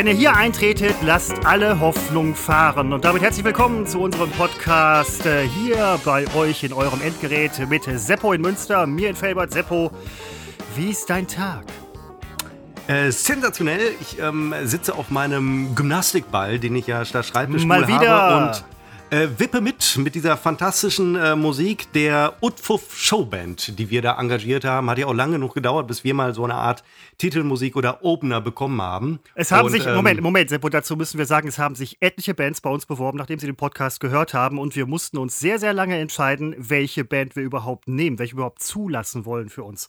Wenn ihr hier eintretet, lasst alle Hoffnung fahren. Und damit herzlich willkommen zu unserem Podcast äh, hier bei euch in eurem Endgerät mit Seppo in Münster, mir in Felbert. Seppo, wie ist dein Tag? Äh, sensationell. Ich ähm, sitze auf meinem Gymnastikball, den ich ja statt Schreibtisch Mal wieder. habe und äh, wippe mit mit dieser fantastischen äh, Musik der Utfuff Showband, die wir da engagiert haben. Hat ja auch lange genug gedauert, bis wir mal so eine Art Titelmusik oder Opener bekommen haben. Es haben und, sich, ähm, Moment, Moment, Seppo, dazu müssen wir sagen, es haben sich etliche Bands bei uns beworben, nachdem sie den Podcast gehört haben und wir mussten uns sehr, sehr lange entscheiden, welche Band wir überhaupt nehmen, welche wir überhaupt zulassen wollen für uns.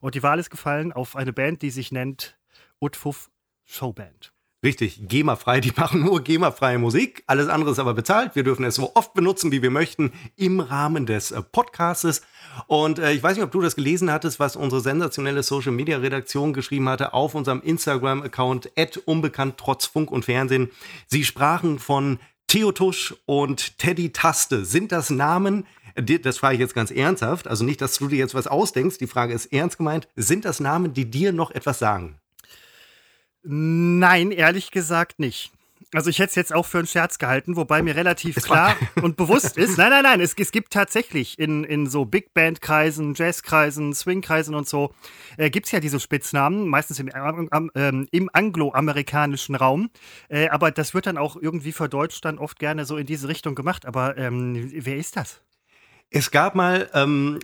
Und die Wahl ist gefallen auf eine Band, die sich nennt Utfuff Showband. Richtig, GEMA-frei. Die machen nur GEMA-freie Musik. Alles andere ist aber bezahlt. Wir dürfen es so oft benutzen, wie wir möchten, im Rahmen des äh, Podcastes. Und äh, ich weiß nicht, ob du das gelesen hattest, was unsere sensationelle Social-Media-Redaktion geschrieben hatte auf unserem Instagram-Account unbekannt trotz Funk und Fernsehen. Sie sprachen von Theo Tusch und Teddy Taste. Sind das Namen, das frage ich jetzt ganz ernsthaft, also nicht, dass du dir jetzt was ausdenkst, die Frage ist ernst gemeint, sind das Namen, die dir noch etwas sagen? Nein, ehrlich gesagt nicht. Also ich hätte es jetzt auch für einen Scherz gehalten, wobei mir relativ klar und bewusst ist, nein, nein, nein, es, es gibt tatsächlich in, in so Big Band-Kreisen, Jazz-Kreisen, Swing-Kreisen und so, äh, gibt es ja diese Spitznamen, meistens im, ähm, im angloamerikanischen Raum. Äh, aber das wird dann auch irgendwie für Deutsch dann oft gerne so in diese Richtung gemacht. Aber ähm, wer ist das? Es gab mal, ähm,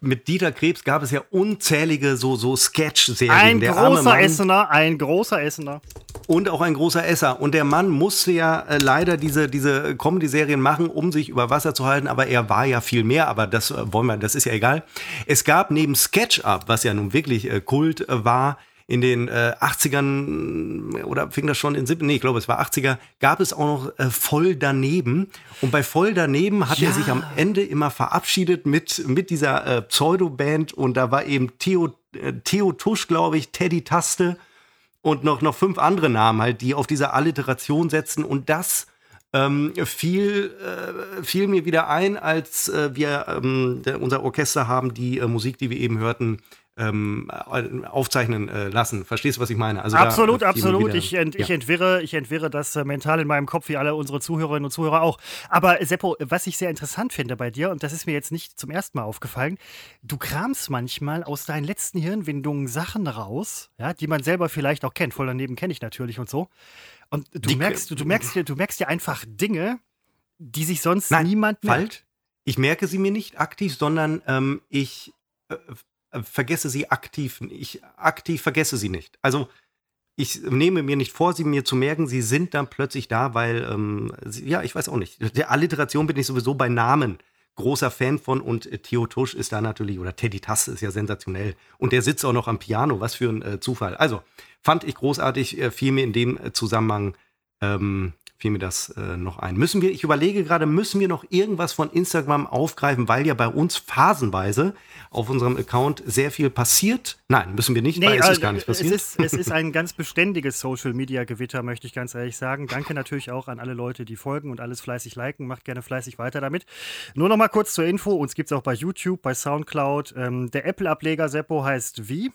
mit Dieter Krebs gab es ja unzählige so, so Sketch-Serien. Ein Der großer Essener, ein großer Essener. Und auch ein großer Esser. Und der Mann musste ja äh, leider diese, diese Comedy-Serien machen, um sich über Wasser zu halten. Aber er war ja viel mehr. Aber das äh, wollen wir, das ist ja egal. Es gab neben SketchUp, was ja nun wirklich äh, Kult äh, war, in den äh, 80ern oder fing das schon in 70 nee, ich glaube, es war 80er, gab es auch noch äh, Voll daneben. Und bei Voll daneben hat Ja. er sich am Ende immer verabschiedet mit, mit dieser äh, Pseudo-Band. Und da war eben Theo, äh, Theo Tusch, glaube ich, Teddy Taste und noch, noch fünf andere Namen halt, die auf diese Alliteration setzen. Und das ähm, fiel, äh, fiel mir wieder ein, als äh, wir ähm, unser Orchester haben die äh, Musik, die wir eben hörten, ähm, äh, aufzeichnen äh, lassen. Verstehst du, was ich meine? Also absolut, absolut. Ich, ent, ich, ja. entwirre, ich entwirre das äh, mental in meinem Kopf, wie alle unsere Zuhörerinnen und Zuhörer auch. Aber äh, Seppo, was ich sehr interessant finde bei dir, und das ist mir jetzt nicht zum ersten Mal aufgefallen, du kramst manchmal aus deinen letzten Hirnwindungen Sachen raus, ja, die man selber vielleicht auch kennt. Voll daneben kenne ich natürlich und so. Und du Die- merkst, du, du merkst dir, du merkst dir einfach Dinge, die sich sonst Nein, niemand falsch. merkt. Ich merke sie mir nicht aktiv, sondern ähm, ich äh, vergesse sie aktiv. Ich aktiv vergesse sie nicht. Also ich nehme mir nicht vor, sie mir zu merken. Sie sind dann plötzlich da, weil, ähm, sie, ja, ich weiß auch nicht. Der Alliteration bin ich sowieso bei Namen großer Fan von und äh, Theo Tusch ist da natürlich, oder Teddy Tasse ist ja sensationell. Und der sitzt auch noch am Piano, was für ein äh, Zufall. Also, fand ich großartig, äh, fiel mir in dem äh, Zusammenhang ähm, fiel mir das äh, noch ein. Müssen wir, ich überlege gerade, müssen wir noch irgendwas von Instagram aufgreifen, weil ja bei uns phasenweise auf unserem Account sehr viel passiert? Nein, müssen wir nicht, weil es äh, ist gar nicht passiert. Es ist, es ist ein ganz beständiges Social-Media-Gewitter, möchte ich ganz ehrlich sagen. Danke natürlich auch an alle Leute, die folgen und alles fleißig liken. Macht gerne fleißig weiter damit. Nur noch mal kurz zur Info. Uns gibt es auch bei YouTube, bei Soundcloud. Ähm, der Apple-Ableger Seppo heißt wie?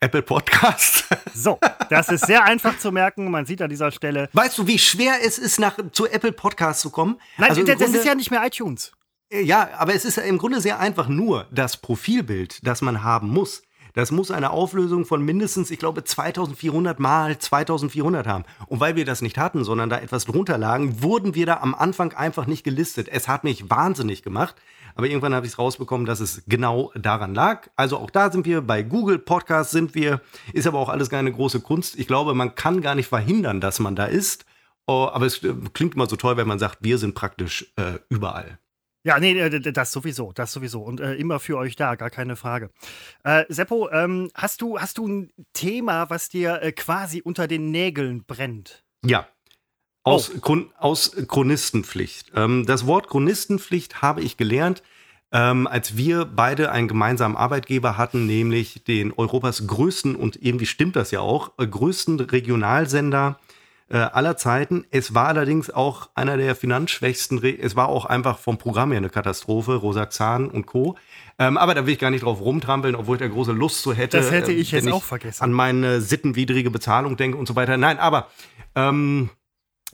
Apple Podcast. So, das ist sehr einfach zu merken. Man sieht an dieser Stelle. weißt du, wie schwer es ist, nach, zu Apple Podcast zu kommen? Nein, Also das, das Grunde- ist ja nicht mehr iTunes. Ja, aber es ist im Grunde sehr einfach. Nur das Profilbild, das man haben muss, das muss eine Auflösung von mindestens, ich glaube, 2400 mal 2400 haben. Und weil wir das nicht hatten, sondern da etwas drunter lagen, wurden wir da am Anfang einfach nicht gelistet. Es hat mich wahnsinnig gemacht. Aber irgendwann habe ich es rausbekommen, dass es genau daran lag. Also auch da sind wir, bei Google Podcast sind wir, ist aber auch alles keine große Kunst. Ich glaube, man kann gar nicht verhindern, dass man da ist. Oh, aber es äh, klingt immer so toll, wenn man sagt, wir sind praktisch äh, überall. Ja, nee, äh, das sowieso, das sowieso. Und äh, immer für euch da, gar keine Frage. Äh, Seppo, ähm, hast, du, hast du ein Thema, was dir äh, quasi unter den Nägeln brennt? Ja. Aus, Chron aus Chronistenpflicht. Ähm, das Wort Chronistenpflicht habe ich gelernt, ähm, als wir beide einen gemeinsamen Arbeitgeber hatten, nämlich den Europas größten, und irgendwie stimmt das ja auch, äh, größten Regionalsender äh, aller Zeiten. Es war allerdings auch einer der finanzschwächsten, Re es war auch einfach vom Programm her eine Katastrophe, Rosaxan und Co. Ähm, aber da will ich gar nicht drauf rumtrampeln, obwohl ich da große Lust zu hätte. Das hätte ich äh, jetzt wenn auch vergessen. An meine sittenwidrige Bezahlung denke und so weiter. Nein, aber ähm,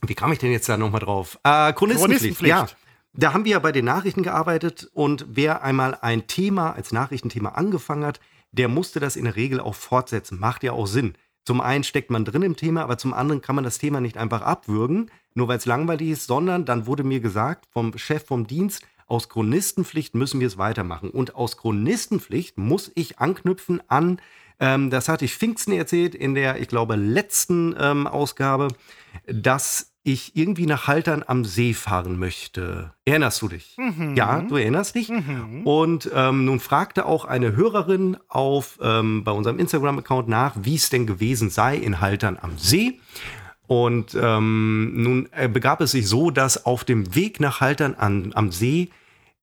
wie kam ich denn jetzt da nochmal drauf? Äh, Chronistenpflicht. Chronistenpflicht. Ja, da haben wir ja bei den Nachrichten gearbeitet und wer einmal ein Thema als Nachrichtenthema angefangen hat, der musste das in der Regel auch fortsetzen. Macht ja auch Sinn. Zum einen steckt man drin im Thema, aber zum anderen kann man das Thema nicht einfach abwürgen, nur weil es langweilig ist, sondern dann wurde mir gesagt vom Chef vom Dienst, aus Chronistenpflicht müssen wir es weitermachen. Und aus Chronistenpflicht muss ich anknüpfen an, ähm, das hatte ich Pfingsten erzählt in der, ich glaube, letzten ähm, Ausgabe, dass ich irgendwie nach Haltern am See fahren möchte. Erinnerst du dich? Mhm. Ja, du erinnerst dich. Mhm. Und ähm, nun fragte auch eine Hörerin auf ähm, bei unserem Instagram-Account nach, wie es denn gewesen sei in Haltern am See. Und ähm, nun äh, begab es sich so, dass auf dem Weg nach Haltern an, am See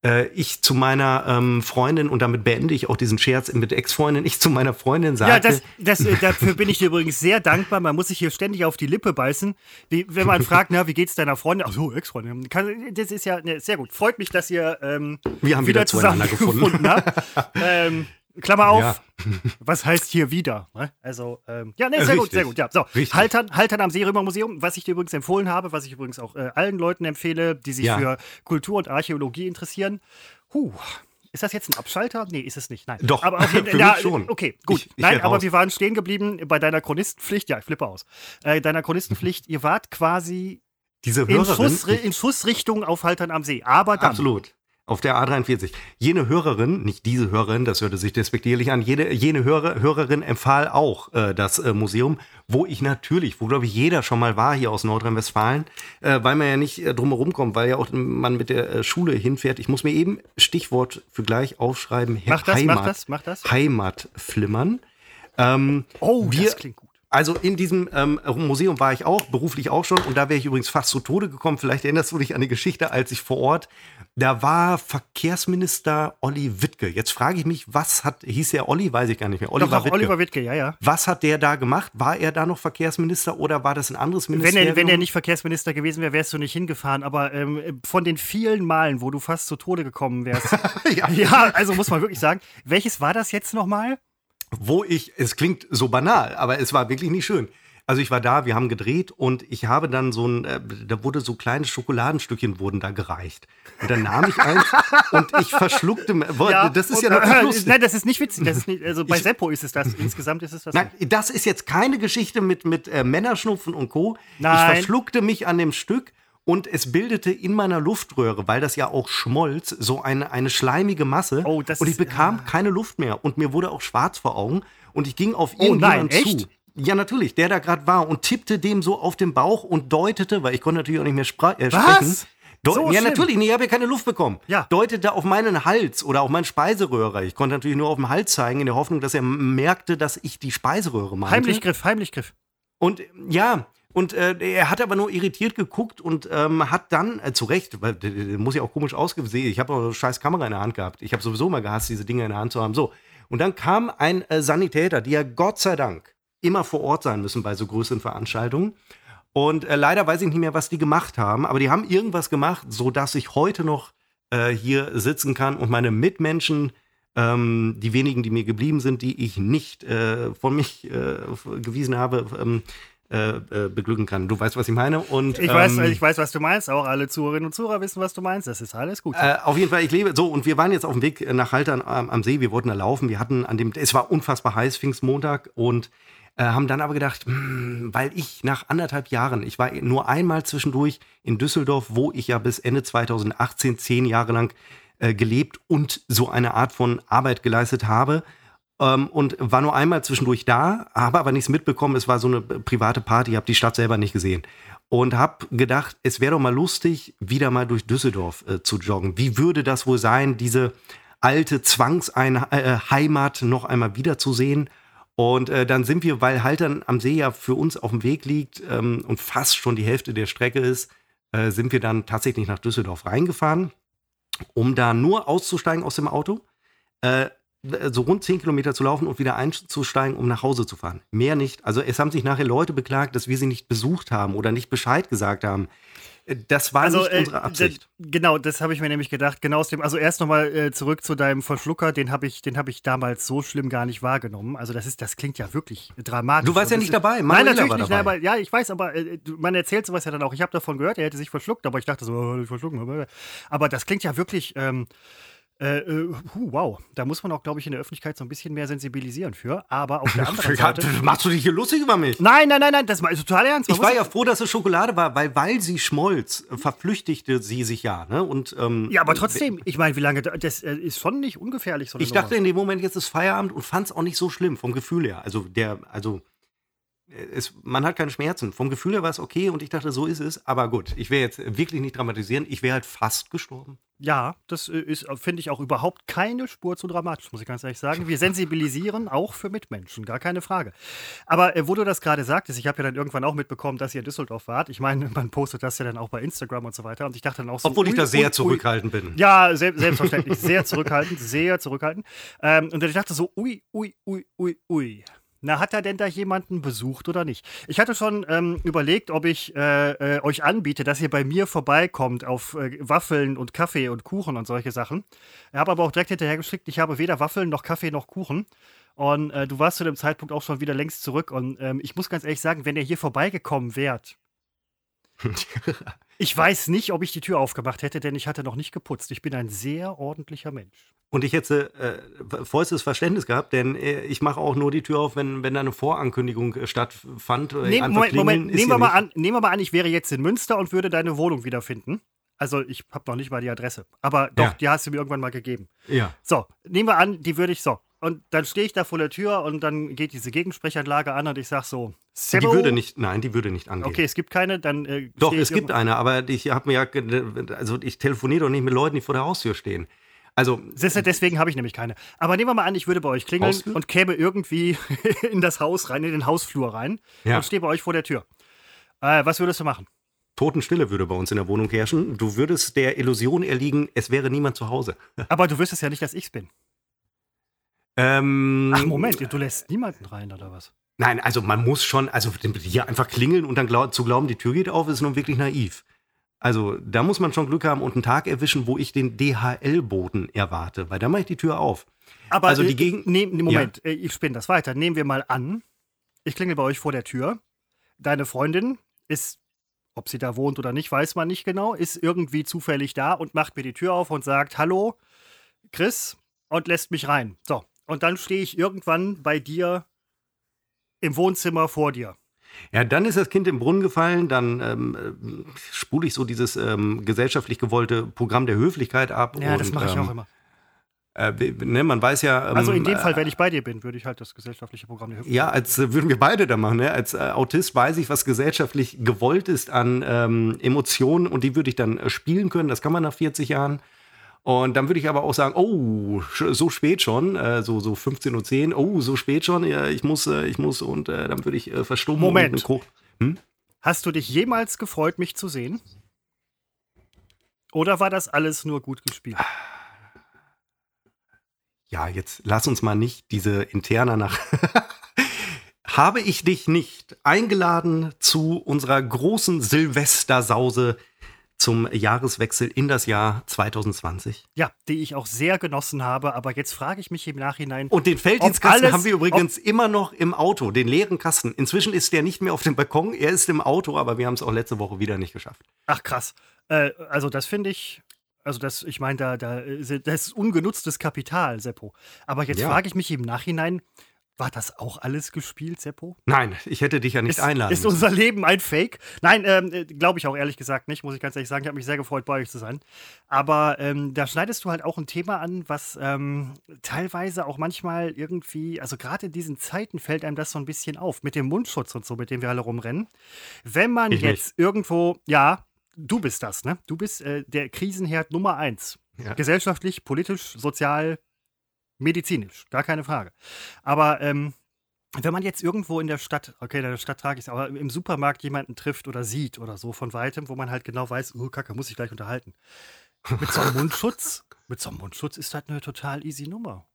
äh, ich zu meiner ähm, Freundin, und damit beende ich auch diesen Scherz mit Ex-Freundin, ich zu meiner Freundin sagte. Ja, das, das, äh, dafür bin ich dir übrigens sehr dankbar. Man muss sich hier ständig auf die Lippe beißen. Wie, wenn man fragt, na, wie geht's deiner Freundin? Ach so, Ex-Freundin. Kann- Das ist ja ne, sehr gut. Freut mich, dass ihr ähm, Wir haben wieder zueinander zusammengefunden habt. ähm, Klammer auf. Ja. Was heißt hier wieder? ne? Also, ähm, ja, ne, sehr gut, Richtig. sehr gut. Ja, so, Richtig. Haltern, Haltern am Seerömer-Museum, was ich dir übrigens empfohlen habe, was ich übrigens auch äh, allen Leuten empfehle, die sich Ja. für Kultur und Archäologie interessieren. Huh. Ist das jetzt ein Abschalter? Nee, ist es nicht. Nein. Doch, aber auf jeden, für ja, mich schon. Okay, gut. Ich- ich Nein, aber raus. wir waren stehen geblieben bei deiner Chronistenpflicht. Ja, ich flippe aus. Äh, deiner Chronistenpflicht, ihr wart quasi Diese in, Hörerin. Schuss, in Schussrichtung auf Haltern am See. Aber dann. Absolut. Auf der A43. Jene Hörerin, nicht diese Hörerin, das hörte sich despektierlich an, jede, jene Hörer, Hörerin empfahl auch äh, das äh, Museum, wo ich natürlich, wo glaube ich jeder schon mal war hier aus Nordrhein-Westfalen, äh, weil man ja nicht äh, drumherum kommt, weil ja auch man mit der äh, Schule hinfährt. Ich muss mir eben Stichwort für gleich aufschreiben. Mach das, Heimat, mach das, mach das. Heimatflimmern. Ähm, Oh, wir, das klingt gut. Also in diesem ähm, Museum war ich auch, beruflich auch schon, und da wäre ich übrigens fast zu Tode gekommen. Vielleicht erinnerst du dich an die Geschichte, als ich vor Ort, da war Verkehrsminister Olli Wittke. Jetzt frage ich mich, was hat, hieß er Olli, weiß ich gar nicht mehr. Oliver Doch, doch, Wittke. Oliver Wittke, ja, ja. was hat der da gemacht? War er da noch Verkehrsminister oder war das ein anderes Wenn Ministerium? er, wenn er nicht Verkehrsminister gewesen wäre, wärst du nicht hingefahren. Aber ähm, von den vielen Malen, wo du fast zu Tode gekommen wärst. ja. ja, also muss man wirklich sagen. Welches war das jetzt nochmal? Wo ich, es klingt so banal, aber es war wirklich nicht schön. Also ich war da, wir haben gedreht und ich habe dann so ein, äh, da wurde so kleine Schokoladenstückchen wurden da gereicht. Und dann nahm ich eins und ich verschluckte, boah, das ist ja noch äh, lustig. Nein, das ist nicht witzig. Das ist nicht, also bei Ich- Seppo ist es das. Insgesamt ist es das. Nein, das ist jetzt keine Geschichte mit, mit äh, Männerschnupfen und Co. Nein. Ich verschluckte mich an dem Stück und es bildete in meiner Luftröhre, weil das ja auch schmolz, so eine, eine schleimige Masse. Oh, das und ich ist- bekam keine Luft mehr und mir wurde auch schwarz vor Augen und ich ging auf Oh irgendjemanden nein, echt? zu. Ja, natürlich, der da gerade war und tippte dem so auf den Bauch und deutete, weil ich konnte natürlich auch nicht mehr spra äh, Was? sprechen. Deu- So ja, schlimm? natürlich, nee, ich habe ja keine Luft bekommen. Ja. Deutete auf meinen Hals oder auf meinen Speiseröhre. Ich konnte natürlich nur auf den Hals zeigen, in der Hoffnung, dass er merkte, dass ich die Speiseröhre meinte. Heimlichgriff, Heimlichgriff. Und äh, ja, und äh, er hat aber nur irritiert geguckt und ähm, hat dann, äh, zu Recht, weil der muss ja auch komisch ausgesehen, ich habe eine scheiß Kamera in der Hand gehabt. Ich habe sowieso mal gehasst, diese Dinge in der Hand zu haben. So. Und dann kam ein äh, Sanitäter, die ja Gott sei Dank immer vor Ort sein müssen bei so größeren Veranstaltungen. Und äh, leider weiß ich nicht mehr, was die gemacht haben, aber die haben irgendwas gemacht, sodass ich heute noch äh, hier sitzen kann und meine Mitmenschen, ähm, die wenigen, die mir geblieben sind, die ich nicht äh, von mich äh, gewiesen habe, ähm, äh, äh, beglücken kann. Du weißt, was ich meine? Und, Ich, weiß, ähm, ich weiß, was du meinst. Auch alle Zuhörerinnen und Zuhörer wissen, was du meinst. Das ist alles gut. äh, auf jeden Fall, ich lebe so und wir waren jetzt auf dem Weg nach Haltern am, am See. Wir wollten da laufen. Wir hatten an dem, es war unfassbar heiß, Pfingstmontag und äh, haben dann aber gedacht, hm, weil ich nach anderthalb Jahren, ich war nur einmal zwischendurch in Düsseldorf, wo ich ja bis Ende 2018 zehn Jahre lang äh, gelebt und so eine Art von Arbeit geleistet habe. Ähm, und war nur einmal zwischendurch da, habe aber nichts mitbekommen. Es war so eine private Party, habe die Stadt selber nicht gesehen. Und habe gedacht, es wäre doch mal lustig, wieder mal durch Düsseldorf äh, zu joggen. Wie würde das wohl sein, diese alte Zwangsheimat noch einmal wiederzusehen? Und äh, dann sind wir, weil Haltern am See ja für uns auf dem Weg liegt ähm, und fast schon die Hälfte der Strecke ist, äh, sind wir dann tatsächlich nach Düsseldorf reingefahren, um da nur auszusteigen aus dem Auto. Äh, so rund zehn Kilometer zu laufen und wieder einzusteigen, um nach Hause zu fahren. Mehr nicht. Also es haben sich nachher Leute beklagt, dass wir sie nicht besucht haben oder nicht Bescheid gesagt haben. Äh, das war also, nicht äh, unsere Absicht. Genau, das habe ich mir nämlich gedacht. Genau aus dem, also erst nochmal äh, zurück zu deinem Verschlucker, den habe ich, hab ich damals so schlimm gar nicht wahrgenommen. Also das ist, das klingt ja wirklich dramatisch. Du warst ja nicht dabei, Manuela Nein, natürlich nicht, nein, aber, ja, ich weiß, aber äh, man erzählt sowas ja dann auch. Ich habe davon gehört, er hätte sich verschluckt, aber ich dachte so, oh, verschlucken. Aber das klingt ja wirklich. Ähm, äh, äh, wow, da muss man auch, glaube ich, in der Öffentlichkeit so ein bisschen mehr sensibilisieren für. Aber auf der anderen Seite. Machst du dich hier lustig über mich? Nein, nein, nein, nein, das war total ernst. Man ich war ja froh, dass es Schokolade war, weil, weil sie schmolz, äh, verflüchtigte sie sich ja. Ne? Und, ähm, ja, aber trotzdem, ich meine, wie lange, das äh, ist schon nicht ungefährlich. So ich dachte in dem Moment, jetzt ist Feierabend und fand es auch nicht so schlimm vom Gefühl her. Also, der, also es, man hat keine Schmerzen. Vom Gefühl her war es okay und ich dachte, so ist es. Aber gut, ich will jetzt wirklich nicht dramatisieren. Ich wäre halt fast gestorben. Ja, das äh, ist, finde ich, auch überhaupt keine Spur zu dramatisch, muss ich ganz ehrlich sagen. Wir sensibilisieren auch für Mitmenschen, gar keine Frage. Aber äh, wo du das gerade sagtest, ich habe ja dann irgendwann auch mitbekommen, dass ihr in Düsseldorf wart. Ich meine, man postet das ja dann auch bei Instagram und so weiter. Und ich dachte dann auch so. Obwohl ich da sehr ui, zurückhaltend bin. Ja, se selbstverständlich. sehr zurückhaltend, sehr zurückhaltend. Ähm, und ich dachte so, ui, ui, ui, ui, ui. Na, hat er denn da jemanden besucht oder nicht? Ich hatte schon ähm, überlegt, ob ich äh, äh, euch anbiete, dass ihr bei mir vorbeikommt auf äh, Waffeln und Kaffee und Kuchen und solche Sachen. Ich habe aber auch direkt hinterher geschickt, ich habe weder Waffeln noch Kaffee noch Kuchen. Und äh, du warst zu dem Zeitpunkt auch schon wieder längst zurück. Und ähm, ich muss ganz ehrlich sagen, wenn ihr hier vorbeigekommen wärt, ich weiß nicht, ob ich die Tür aufgemacht hätte, denn ich hatte noch nicht geputzt. Ich bin ein sehr ordentlicher Mensch. Und ich hätte äh, vollstes Verständnis gehabt, denn äh, ich mache auch nur die Tür auf, wenn, wenn da eine Vorankündigung äh, stattfand. Nehm, Moment, Moment. Nehmen, wir mal an, nehmen wir mal an, ich wäre jetzt in Münster und würde deine Wohnung wiederfinden. Also ich habe noch nicht mal die Adresse. Aber doch, ja. die hast du mir irgendwann mal gegeben. Ja. So, nehmen wir an, die würde ich so. Und dann stehe ich da vor der Tür und dann geht diese Gegensprechanlage an und ich sage so, Sebo? Die würde nicht, nein, die würde nicht angehen. Okay, es gibt keine, dann. Äh, doch, es gibt eine, aber ich habe mir ja, also ich telefoniere doch nicht mit Leuten, die vor der Haustür stehen. Also, deswegen habe ich nämlich keine. Aber nehmen wir mal an, ich würde bei euch klingeln Haustür? und käme irgendwie in das Haus rein, in den Hausflur rein ja. und stehe bei euch vor der Tür. Äh, was würdest du machen? Totenstille würde bei uns in der Wohnung herrschen. Du würdest der Illusion erliegen, es wäre niemand zu Hause. Aber du wüsstest ja nicht, dass ich es bin. Ähm, Ach, Moment, du lässt niemanden rein, oder was? Nein, also man muss schon, also hier einfach klingeln und dann glaub, zu glauben, die Tür geht auf, ist nun wirklich naiv. Also da muss man schon Glück haben und einen Tag erwischen, wo ich den DHL-Boden erwarte, weil dann mache ich die Tür auf. Aber also die äh, Gegend. Ne, Moment, ja. Äh, ich spinne das weiter. Nehmen wir mal an, ich klingel bei euch vor der Tür. Deine Freundin ist, ob sie da wohnt oder nicht, weiß man nicht genau, ist irgendwie zufällig da und macht mir die Tür auf und sagt: Hallo, Chris, und lässt mich rein. So, und dann stehe ich irgendwann bei dir im Wohnzimmer vor dir. Ja, dann ist das Kind im Brunnen gefallen, dann ähm, spule ich so dieses ähm, gesellschaftlich gewollte Programm der Höflichkeit ab. Ja, und, das mache ich ähm, auch immer. Äh, ne, man weiß ja. Ähm, also in dem Fall, wenn ich bei dir bin, würde ich halt das gesellschaftliche Programm der Höflichkeit. Ja, als äh, würden wir beide da machen. Ne? Als äh, Autist weiß ich, was gesellschaftlich gewollt ist an ähm, Emotionen und die würde ich dann äh, spielen können. Das kann man nach 40 Jahren. Und dann würde ich aber auch sagen, oh, so spät schon, äh, so, so 15.10 Uhr, oh, so spät schon, ja, ich muss, äh, ich muss und äh, dann würde ich äh, verstummen. Moment. Hm? Hast du dich jemals gefreut, mich zu sehen? Oder war das alles nur gut gespielt? Ja, jetzt lass uns mal nicht diese Interna nach. Habe ich dich nicht eingeladen zu unserer großen Silvestersause zum Jahreswechsel in das Jahr 2020. Ja, die ich auch sehr genossen habe, aber jetzt frage ich mich im Nachhinein. Und den Felddienstkasten haben wir übrigens immer noch im Auto, den leeren Kasten. Inzwischen ist der nicht mehr auf dem Balkon, er ist im Auto, aber wir haben es auch letzte Woche wieder nicht geschafft. Ach krass. Äh, also das finde ich, also das, ich meine, da, da, das ist ungenutztes Kapital, Seppo. Aber jetzt ja. frage ich mich im Nachhinein, war das auch alles gespielt, Seppo? Nein, ich hätte dich ja nicht ist, einladen. Ist unser Leben ein Fake? Nein, ähm, äh, glaube ich auch ehrlich gesagt nicht, muss ich ganz ehrlich sagen. Ich habe mich sehr gefreut, bei euch zu sein. Aber ähm, da schneidest du halt auch ein Thema an, was ähm, teilweise auch manchmal irgendwie, also gerade in diesen Zeiten fällt einem das so ein bisschen auf, mit dem Mundschutz und so, mit dem wir alle rumrennen. Wenn man ich jetzt nicht. irgendwo, ja, du bist das, ne? Du bist äh, der Krisenherd Nummer eins. Ja. Gesellschaftlich, politisch, sozial, medizinisch, gar keine Frage. Aber ähm, wenn man jetzt irgendwo in der Stadt, okay, in der Stadt trage ich es, aber im Supermarkt jemanden trifft oder sieht oder so von weitem, wo man halt genau weiß, oh, Kacke, muss ich gleich unterhalten. Mit so einem Mundschutz, mit so einem Mundschutz ist das eine total easy Nummer.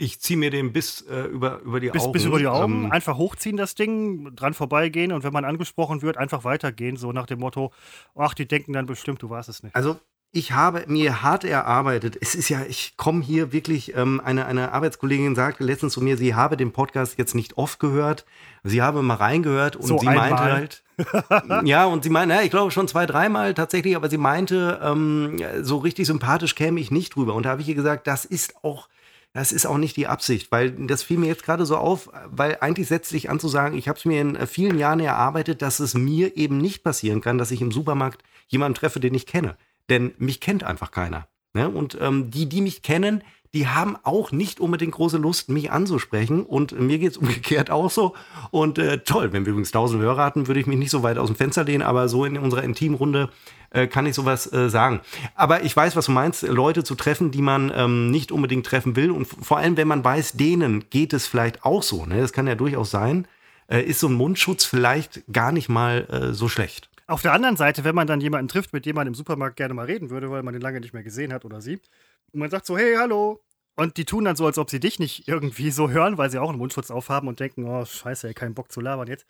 Ich ziehe mir den bis äh, über, über die bis, Augen. Bis über die Augen. Ähm, einfach hochziehen das Ding, dran vorbeigehen und wenn man angesprochen wird, einfach weitergehen. So nach dem Motto, ach, die denken dann bestimmt, du warst es nicht. Also ich habe mir hart erarbeitet. Es ist ja, ich komme hier wirklich, ähm, eine, eine Arbeitskollegin sagte letztens zu mir, sie habe den Podcast jetzt nicht oft gehört. Sie habe mal reingehört und So sie meinte einmal. halt, ja, und sie meinte, ja, ich glaube schon zwei, dreimal tatsächlich, aber sie meinte, ähm, so richtig sympathisch käme ich nicht drüber. Und da habe ich ihr gesagt, das ist auch, das ist auch nicht die Absicht, weil das fiel mir jetzt gerade so auf, weil eigentlich setzt sich an zu sagen, ich habe es mir in äh, vielen Jahren erarbeitet, dass es mir eben nicht passieren kann, dass ich im Supermarkt jemanden treffe, den ich kenne. Denn mich kennt einfach keiner. Ne? Und ähm, die, die mich kennen, die haben auch nicht unbedingt große Lust, mich anzusprechen. Und mir geht's umgekehrt auch so. Und äh, toll, wenn wir übrigens 1000 Hörer hatten, würde ich mich nicht so weit aus dem Fenster lehnen, aber so in unserer Intimrunde äh, kann ich sowas äh, sagen. Aber ich weiß, was du meinst, Leute zu treffen, die man ähm, nicht unbedingt treffen will. Und vor allem, wenn man weiß, denen geht es vielleicht auch so. Ne? Das kann ja durchaus sein. Äh, ist so ein Mundschutz vielleicht gar nicht mal äh, so schlecht. Auf der anderen Seite, wenn man dann jemanden trifft, mit dem man im Supermarkt gerne mal reden würde, weil man den lange nicht mehr gesehen hat oder sie, und man sagt so, hey, hallo. Und die tun dann so, als ob sie dich nicht irgendwie so hören, weil sie auch einen Mundschutz aufhaben und denken, oh, scheiße, ey, keinen Bock zu labern jetzt.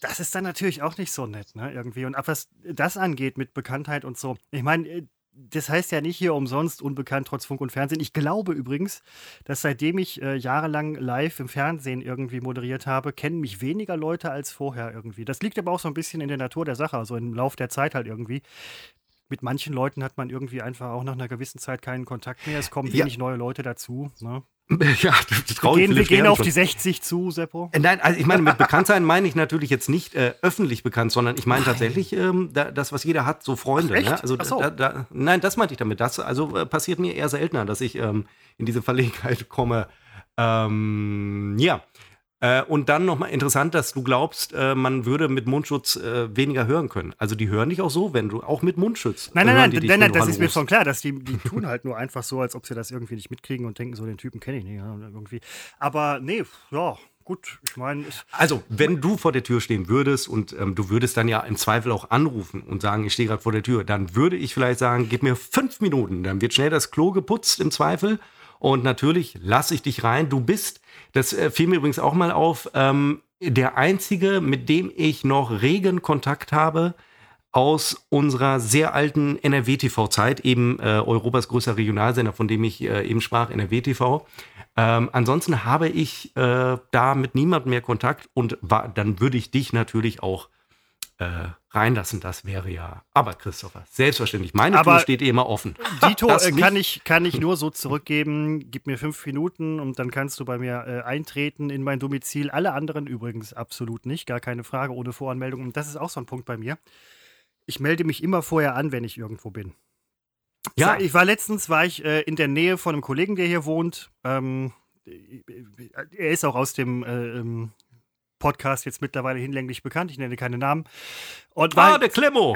Das ist dann natürlich auch nicht so nett, ne, irgendwie. Und ab was das angeht mit Bekanntheit und so, ich meine, äh, das heißt ja nicht hier umsonst unbekannt trotz Funk und Fernsehen. Ich glaube übrigens, dass seitdem ich äh, jahrelang live im Fernsehen irgendwie moderiert habe, kennen mich weniger Leute als vorher irgendwie. Das liegt aber auch so ein bisschen in der Natur der Sache, also im Lauf der Zeit halt irgendwie. Mit manchen Leuten hat man irgendwie einfach auch nach einer gewissen Zeit keinen Kontakt mehr. Es kommen Ja. wenig neue Leute dazu. Ne? ja, das Wir gehen, wir gehen auf schon. die 60 zu, Seppo. Äh, Nein, also ich meine, mit Bekanntsein meine ich natürlich jetzt nicht äh, öffentlich bekannt, sondern ich meine Nein. tatsächlich ähm, da, das, was jeder hat, so Freunde. Ach? Ne? Also so. da, da, nein, das meinte ich damit. Das also äh, passiert mir eher seltener, dass ich ähm, in diese Verlegenheit komme. Ähm, ja. Äh, und dann nochmal interessant, dass du glaubst, äh, man würde mit Mundschutz äh, weniger hören können. Also die hören dich auch so, wenn du auch mit Mundschutz. Nein, nein, hören nein, dich, nein, nein du das ist mir schon klar, dass die, die tun halt nur einfach so, als ob sie das irgendwie nicht mitkriegen und denken, so den Typen kenne ich nicht. Ja, irgendwie. Aber nee, ja, gut, ich meine, Also, wenn du vor der Tür stehen würdest und ähm, du würdest dann ja im Zweifel auch anrufen und sagen, ich stehe gerade vor der Tür, dann würde ich vielleicht sagen, gib mir fünf Minuten, dann wird schnell das Klo geputzt im Zweifel und natürlich lasse ich dich rein. Du bist, das äh, fiel mir übrigens auch mal auf, ähm, der Einzige, mit dem ich noch regen Kontakt habe aus unserer sehr alten NRW-TV-Zeit, eben äh, Europas größter Regionalsender, von dem ich äh, eben sprach, NRW-TV. Ähm, ansonsten habe ich äh, da mit niemandem mehr Kontakt und war, dann würde ich dich natürlich auch äh, reinlassen. Das wäre ja. Aber Christopher, selbstverständlich, meine Aber- Tür steht eh immer offen. Dito äh, kann, ich, kann ich nur so zurückgeben, gib mir fünf Minuten und dann kannst du bei mir äh, eintreten in mein Domizil. Alle anderen übrigens absolut nicht, gar keine Frage, ohne Voranmeldung. Und das ist auch so ein Punkt bei mir. Ich melde mich immer vorher an, wenn ich irgendwo bin. Ja. Ich war letztens, war ich äh, in der Nähe von einem Kollegen, der hier wohnt. Ähm, er ist auch aus dem äh, ähm, Podcast jetzt mittlerweile hinlänglich bekannt. Ich nenne keine Namen. Und war, Ah, der Klemmo!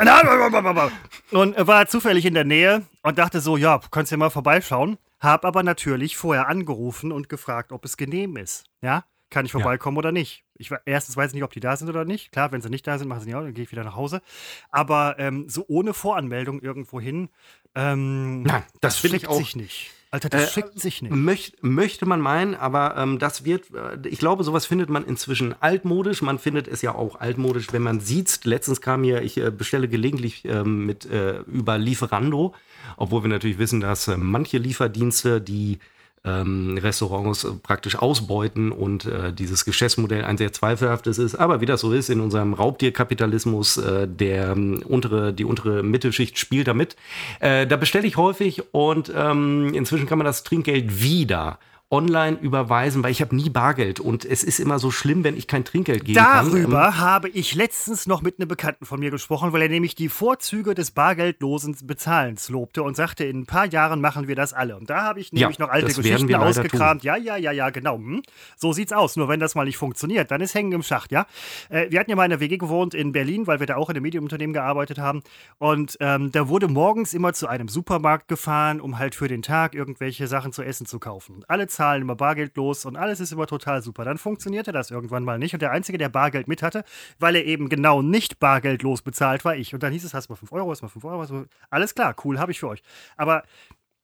und war zufällig in der Nähe und dachte so, ja, kannst ja mal vorbeischauen. Hab aber natürlich vorher angerufen und gefragt, ob es genehm ist. Ja, kann ich Ja. vorbeikommen oder nicht? Ich erstens weiß ich nicht, ob die da sind oder nicht. Klar, wenn sie nicht da sind, machen sie nicht auch, dann gehe ich wieder nach Hause. Aber ähm, so ohne Voranmeldung irgendwo hin, ähm, Nein, das finde ich schickt auch- sich nicht. Alter, das Äh, schickt sich nicht. Möcht, möchte man meinen, aber ähm, das wird, äh, ich glaube, sowas findet man inzwischen altmodisch. Man findet es ja auch altmodisch, wenn man sieht. Letztens kam hier, ich äh, bestelle gelegentlich ähm, mit äh, über Lieferando, obwohl wir natürlich wissen, dass äh, manche Lieferdienste die ähm, Restaurants äh, praktisch ausbeuten und äh, dieses Geschäftsmodell ein sehr zweifelhaftes ist. Aber wie das so ist in unserem Raubtierkapitalismus, äh, der ähm, untere, die untere Mittelschicht spielt damit. Äh, da bestelle ich häufig und ähm, inzwischen kann man das Trinkgeld wieder online überweisen, weil ich habe nie Bargeld und es ist immer so schlimm, wenn ich kein Trinkgeld geben kann. Darüber Ähm, habe ich letztens noch mit einem Bekannten von mir gesprochen, weil er nämlich die Vorzüge des bargeldlosen Bezahlens lobte und sagte, in ein paar Jahren machen wir das alle. Und da habe ich Ja, nämlich noch alte Geschichten ausgekramt. Ja, ja, ja, ja, genau. Hm. So sieht's aus. Nur wenn das mal nicht funktioniert, dann ist Hängen im Schacht, ja. Äh, wir hatten ja mal in der WG gewohnt in Berlin, weil wir da auch in einem Medienunternehmen gearbeitet haben. Und ähm, da wurde morgens immer zu einem Supermarkt gefahren, um halt für den Tag irgendwelche Sachen zu essen zu kaufen. Und alle zahlen immer bargeldlos und alles ist immer total super. Dann funktionierte das irgendwann mal nicht. Und der Einzige, der Bargeld mit hatte, weil er eben genau nicht bargeldlos bezahlt war, ich. Und dann hieß es, hast du mal 5 Euro, hast du mal 5 Euro, hast mal... alles klar, cool, habe ich für euch. Aber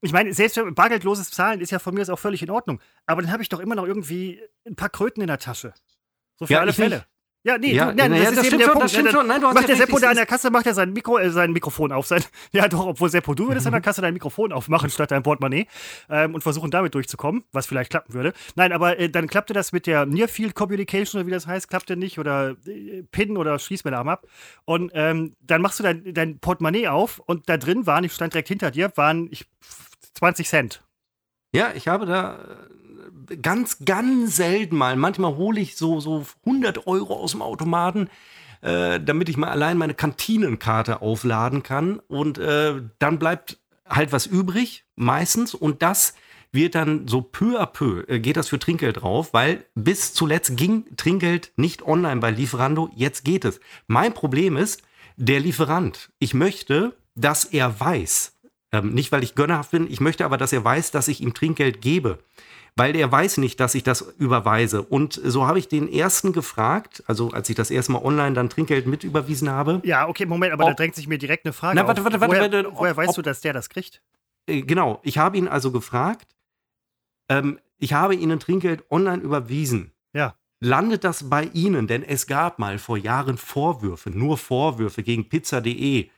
Ich meine, selbst bargeldloses Zahlen ist ja von mir aus auch völlig in Ordnung. Aber dann habe ich doch immer noch irgendwie ein paar Kröten in der Tasche. So für Ja, alle ich nicht. Ja, nee, Ja, du, nein, ja, das, das stimmt schon, das stimmt schon. Nein, du hast macht ja der Seppo da an der Kasse, macht er sein, Mikro, äh, sein Mikrofon auf. Sein, ja, doch, obwohl Seppo, du würdest an der Kasse dein Mikrofon aufmachen statt dein Portemonnaie ähm, und versuchen damit durchzukommen, was vielleicht klappen würde. Nein, aber äh, dann klappte das mit der Near Field Communication oder wie das heißt, klappte nicht oder äh, PIN oder schließ mir Arm ab. Und ähm, dann machst du dein, dein Portemonnaie auf und da drin waren, ich stand direkt hinter dir, waren ich, 20 Cent. Ja, ich habe da äh, ganz, ganz selten mal, manchmal hole ich so, so 100 Euro aus dem Automaten, äh, damit ich mal allein meine Kantinenkarte aufladen kann. Und äh, dann bleibt halt was übrig, meistens. Und das wird dann so peu à peu, äh, geht das für Trinkgeld drauf, weil bis zuletzt ging Trinkgeld nicht online bei Lieferando, jetzt geht es. Mein Problem ist, der Lieferant, ich möchte, dass er weiß, ähm, nicht, weil ich gönnerhaft bin, ich möchte aber, dass er weiß, dass ich ihm Trinkgeld gebe. Weil er weiß nicht, dass ich das überweise. Und so habe ich den ersten gefragt, also als ich das erste Mal online dann Trinkgeld mit überwiesen habe. Ja, okay, Moment, aber Ob- da drängt sich mir direkt eine Frage Na, warte, warte, warte, woher, warte, woher weißt ob- du, dass der das kriegt? Äh, genau, ich habe ihn also gefragt, ähm, ich habe Ihnen Trinkgeld online überwiesen. Ja. Landet das bei Ihnen? Denn es gab mal vor Jahren Vorwürfe, nur Vorwürfe gegen pizza.de.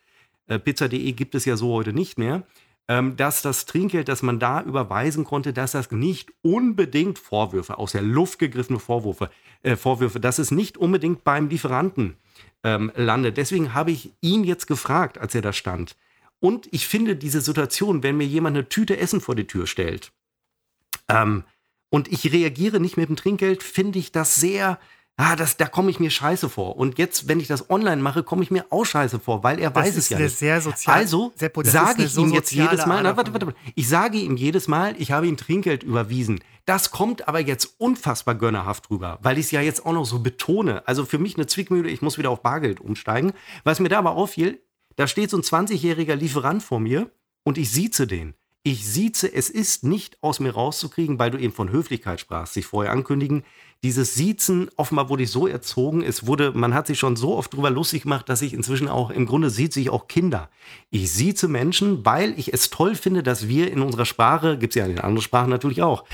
Äh, pizza.de gibt es ja so heute nicht mehr. Ähm, dass das Trinkgeld, das man da überweisen konnte, dass das nicht unbedingt Vorwürfe, aus der Luft gegriffene Vorwürfe, äh, Vorwürfe, dass es nicht unbedingt beim Lieferanten ähm, landet. Deswegen habe ich ihn jetzt gefragt, als er da stand. Und ich finde diese Situation, wenn mir jemand eine Tüte Essen vor die Tür stellt, ähm, und ich reagiere nicht mit dem Trinkgeld, finde ich das sehr, ah, das, da komme ich mir scheiße vor. Und jetzt, wenn ich das online mache, komme ich mir auch scheiße vor, weil er Das weiß es ja nicht. sehr sozial. Also Seppo, sage ich eine ihm so jetzt jedes Mal, na, warte, warte, warte, ich sage ihm jedes Mal, ich habe ihm Trinkgeld überwiesen. Das kommt aber jetzt unfassbar gönnerhaft rüber, weil ich es ja jetzt auch noch so betone. Also für mich eine Zwickmühle, ich muss wieder auf Bargeld umsteigen. Was mir da aber auffiel, da steht so ein 20-jähriger Lieferant vor mir und ich sieze den. Ich sieze, es ist nicht aus mir rauszukriegen, weil du eben von Höflichkeit sprachst, sich vorher ankündigen. Dieses Siezen, offenbar wurde ich so erzogen, es wurde, man hat sich schon so oft drüber lustig gemacht, dass ich inzwischen auch, im Grunde sieze ich auch Kinder. Ich sieze Menschen, weil ich es toll finde, dass wir in unserer Sprache, gibt es ja in anderen Sprachen natürlich auch,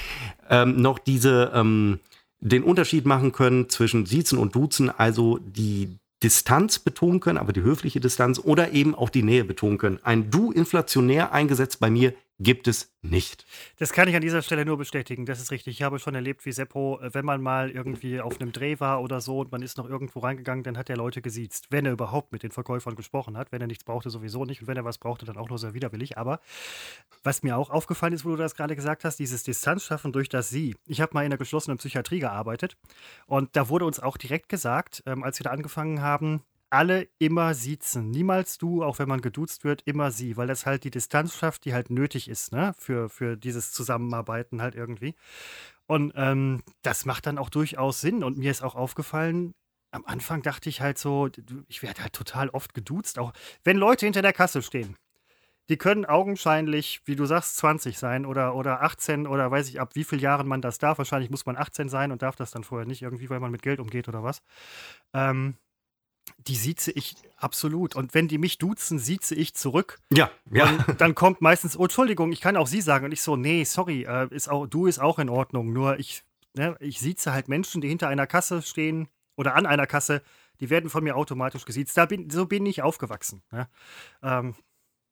ähm, noch diese, ähm, den Unterschied machen können zwischen Siezen und Duzen, also die Distanz betonen können, aber die höfliche Distanz oder eben auch die Nähe betonen können. Ein Du inflationär eingesetzt bei mir gibt es nicht. Das kann ich an dieser Stelle nur bestätigen. Das ist richtig. Ich habe schon erlebt, wie Seppo, äh, wenn man mal irgendwie auf einem Dreh war oder so und man ist noch irgendwo reingegangen, dann hat er Leute gesiezt. Wenn er überhaupt mit den Verkäufern gesprochen hat. Wenn er nichts brauchte, sowieso nicht. Und wenn er was brauchte, dann auch nur sehr widerwillig. Aber was mir auch aufgefallen ist, wo du das gerade gesagt hast, dieses Distanzschaffen durch das Sie. Ich habe mal in der geschlossenen Psychiatrie gearbeitet und da wurde uns auch direkt gesagt, ähm, als wir da angefangen haben, alle immer siezen. Niemals du, auch wenn man geduzt wird, immer sie, weil das halt die Distanz schafft, die halt nötig ist, ne? Für, für dieses Zusammenarbeiten halt irgendwie. Und ähm, das macht dann auch durchaus Sinn. Und mir ist auch aufgefallen, am Anfang dachte ich halt so, ich werde halt total oft geduzt, auch wenn Leute hinter der Kasse stehen. Die können augenscheinlich, wie du sagst, 20 sein oder, oder 18 oder weiß ich ab wie vielen Jahren man das darf. Wahrscheinlich muss man 18 sein und darf das dann vorher nicht irgendwie, weil man mit Geld umgeht oder was. Ähm, die sieze ich absolut. Und wenn die mich duzen, sieze ich zurück. Ja, ja. Und dann kommt meistens, oh, Entschuldigung, ich kann auch Sie sagen. Und ich so, nee, sorry, äh, ist auch, du ist auch in Ordnung. Nur ich, ne, ich sieze halt Menschen, die hinter einer Kasse stehen oder an einer Kasse, die werden von mir automatisch gesiezt. Da bin, so bin ich aufgewachsen. Ne? Ähm,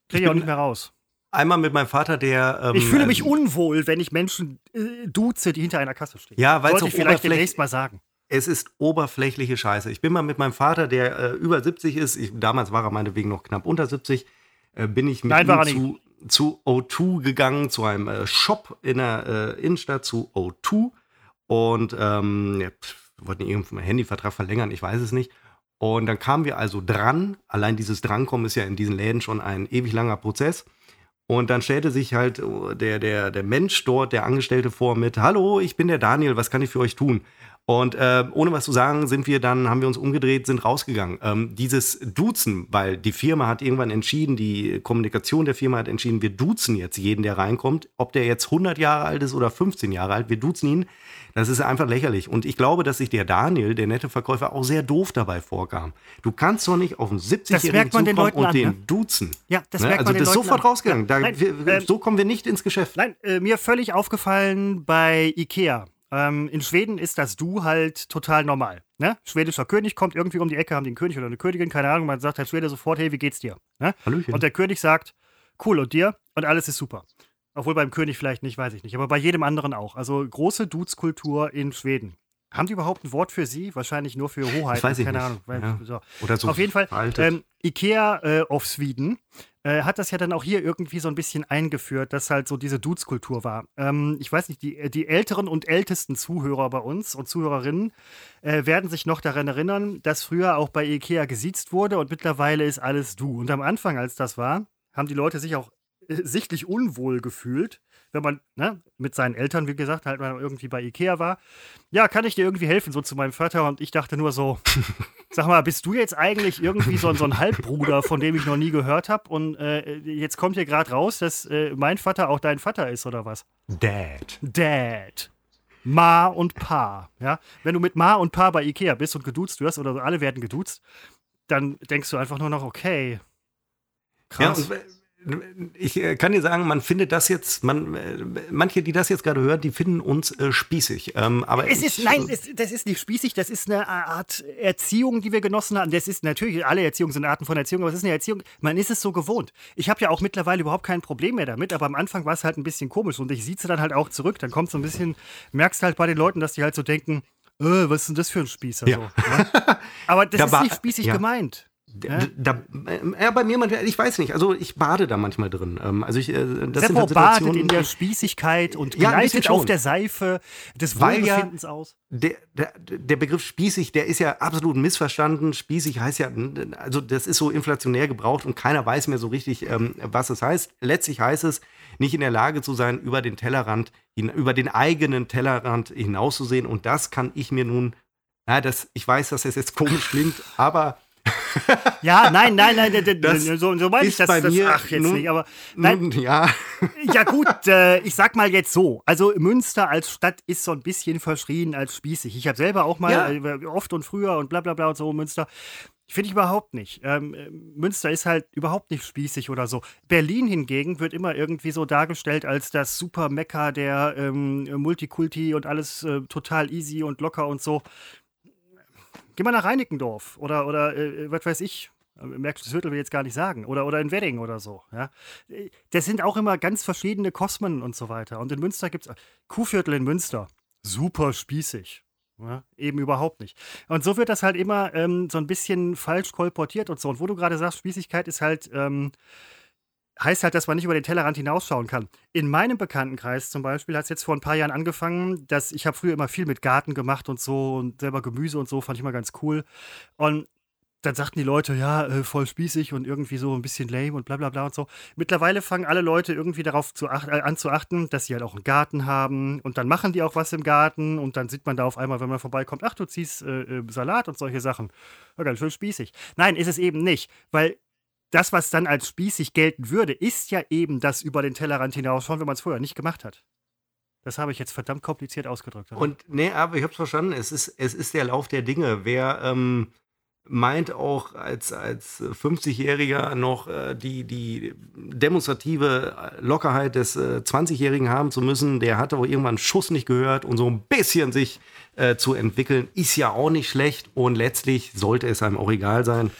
Kriege ich auch nicht mehr raus. Einmal mit meinem Vater, der. Ähm, Ich fühle mich äh, unwohl, wenn ich Menschen äh, duze, die hinter einer Kasse stehen. Ja, auch ich vielleicht demnächst mal sagen. Es ist oberflächliche Scheiße. Ich bin mal mit meinem Vater, der äh, über 70 ist, ich, damals war er meinetwegen noch knapp unter 70, äh, bin ich mit Nein, ihm zu, zu O2 gegangen, zu einem äh, Shop in der äh, Innenstadt, zu O2. Und ähm, ja, pf, wir wollten irgendeinen Handyvertrag verlängern, ich weiß es nicht. Und dann kamen wir also dran. Allein dieses Drankommen ist ja in diesen Läden schon ein ewig langer Prozess. Und dann stellte sich halt äh, der, der, der Mensch dort, der Angestellte vor mit, hallo, ich bin der Daniel, was kann ich für euch tun? Und äh, ohne was zu sagen, sind wir dann, haben wir uns umgedreht, sind rausgegangen. Ähm, dieses Duzen, weil die Firma hat irgendwann entschieden, die Kommunikation der Firma hat entschieden, wir duzen jetzt jeden, der reinkommt, ob der jetzt 100 Jahre alt ist oder 15 Jahre alt, wir duzen ihn. Das ist einfach lächerlich. Und ich glaube, dass sich der Daniel, der nette Verkäufer, auch sehr doof dabei vorkam. Du kannst doch nicht auf einen 70-Jährigen zukommen Leuten und an, den ne? duzen. Ja, das ne? merkt Also man den ist Leuten sofort an. rausgegangen. Ja, Da, nein, wir, ähm, so kommen wir nicht ins Geschäft. Nein, äh, mir völlig aufgefallen bei Ikea. Ähm, in Schweden ist das Du halt total normal. Ne? Schwedischer König kommt irgendwie um die Ecke, haben den König oder eine Königin, keine Ahnung, man sagt halt Schwede sofort, hey, wie geht's dir? Ne? Hallöchen. Und der König sagt, cool, und dir? Und alles ist super. Obwohl beim König vielleicht nicht, weiß ich nicht, aber bei jedem anderen auch. Also große Dudes-Kultur in Schweden. Haben die überhaupt ein Wort für sie? Wahrscheinlich nur für Hoheit. Das weiß ich keine nicht. Ahnung. Ja. so. Oder so Auf jeden Fall, ähm, Ikea äh, of Sweden äh, hat das ja dann auch hier irgendwie so ein bisschen eingeführt, dass halt so diese Dudes-Kultur war. Ähm, ich weiß nicht, die, die älteren und ältesten Zuhörer bei uns und Zuhörerinnen äh, werden sich noch daran erinnern, dass früher auch bei Ikea gesiezt wurde und mittlerweile ist alles du. Und am Anfang, als das war, haben die Leute sich auch äh, sichtlich unwohl gefühlt, wenn man ne, mit seinen Eltern, wie gesagt, halt mal irgendwie bei Ikea war. Ja, kann ich dir irgendwie helfen, so zu meinem Vater? Und ich dachte nur so, sag mal, bist du jetzt eigentlich irgendwie so, ein- so ein Halbbruder, von dem ich noch nie gehört habe? Und äh, jetzt kommt hier gerade raus, dass äh, mein Vater auch dein Vater ist, oder was? Dad. Dad. Ma und Pa. Ja? Wenn du mit Ma und Pa bei Ikea bist und geduzt wirst, oder alle werden geduzt, dann denkst du einfach nur noch, okay. Krass. Ja, ich äh, kann dir sagen, man findet das jetzt, man, äh, manche, die das jetzt gerade hören, die finden uns äh, spießig. Ähm, aber Es ich, ist, nein, es, das ist nicht spießig, das ist eine Art Erziehung, die wir genossen haben. Das ist natürlich, alle Erziehungen sind Arten von Erziehung, aber es ist eine Erziehung, man ist es so gewohnt. Ich habe ja auch mittlerweile überhaupt kein Problem mehr damit, aber am Anfang war es halt ein bisschen komisch und ich sieze dann halt auch zurück. Dann kommt so ein bisschen, merkst halt bei den Leuten, dass die halt so denken, äh, was ist denn das für ein Spießer? Ja. So, ne? Aber das Da ist war- nicht spießig ja. gemeint. D- Da, ja, bei mir ich weiß nicht, also ich bade da manchmal drin. Ähm, also ich, äh, das sind Seppo halt badet in der Spießigkeit und Ja, gleitet auf der Seife des ja- Wohlbefindens aus. der, der, der Begriff spießig, der ist ja absolut missverstanden. Spießig heißt ja, also das ist so inflationär gebraucht und keiner weiß mehr so richtig, ähm, was es heißt. Letztlich heißt es, nicht in der Lage zu sein, über den Tellerrand, über den eigenen Tellerrand hinauszusehen. Und das kann ich mir nun, ja, das, ich weiß, dass das jetzt komisch klingt, aber Ja, nein, nein, nein, Das so, so meine ich das. bei das mir ach, jetzt nun- nicht, aber nein, nun, ja, Ja gut, äh, ich sag mal jetzt so. Also Münster als Stadt ist so ein bisschen verschrien als spießig. Ich habe selber auch mal Ja. äh, oft und früher und bla bla bla und so Münster. Finde ich überhaupt nicht. Ähm, äh, Münster ist halt überhaupt nicht spießig oder so. Berlin hingegen wird immer irgendwie so dargestellt als das super Mekka der ähm, Multikulti und alles äh, total easy und locker und so. Geh mal nach Reinickendorf oder, oder äh, was weiß ich. Äh, Merkst du, das Viertel will jetzt gar nicht sagen. Oder, oder in Wedding oder so. Ja? Das sind auch immer ganz verschiedene Kosmen und so weiter. Und in Münster gibt es Kuhviertel in Münster. Super spießig. Ja, eben überhaupt nicht. Und so wird das halt immer ähm, so ein bisschen falsch kolportiert und so. Und wo du gerade sagst, Spießigkeit ist halt, ähm, heißt halt, dass man nicht über den Tellerrand hinausschauen kann. In meinem Bekanntenkreis zum Beispiel hat es jetzt vor ein paar Jahren angefangen, dass ich habe früher immer viel mit Garten gemacht und so und selber Gemüse und so, fand ich immer ganz cool. Und dann sagten die Leute, ja, äh, voll spießig und irgendwie so ein bisschen lame und bla bla bla und so. Mittlerweile fangen alle Leute irgendwie darauf zu ach äh, an zu achten, dass sie halt auch einen Garten haben und dann machen die auch was im Garten und dann sieht man da auf einmal, wenn man vorbeikommt, ach, du ziehst äh, äh, Salat und solche Sachen. Ja, ganz schön spießig. Nein, ist es eben nicht, weil das, was dann als spießig gelten würde, ist ja eben das über den Tellerrand hinausschauen, wenn man es vorher nicht gemacht hat. Das habe ich jetzt verdammt kompliziert ausgedrückt. oder? Und nee, aber ich hab's verstanden. Es ist, es ist der Lauf der Dinge. Wer ähm, meint auch als, als 50-Jähriger noch äh, die, die demonstrative Lockerheit des äh, 20-Jährigen haben zu müssen, der hat aber irgendwann einen Schuss nicht gehört und so ein bisschen sich äh, zu entwickeln, ist ja auch nicht schlecht und letztlich sollte es einem auch egal sein,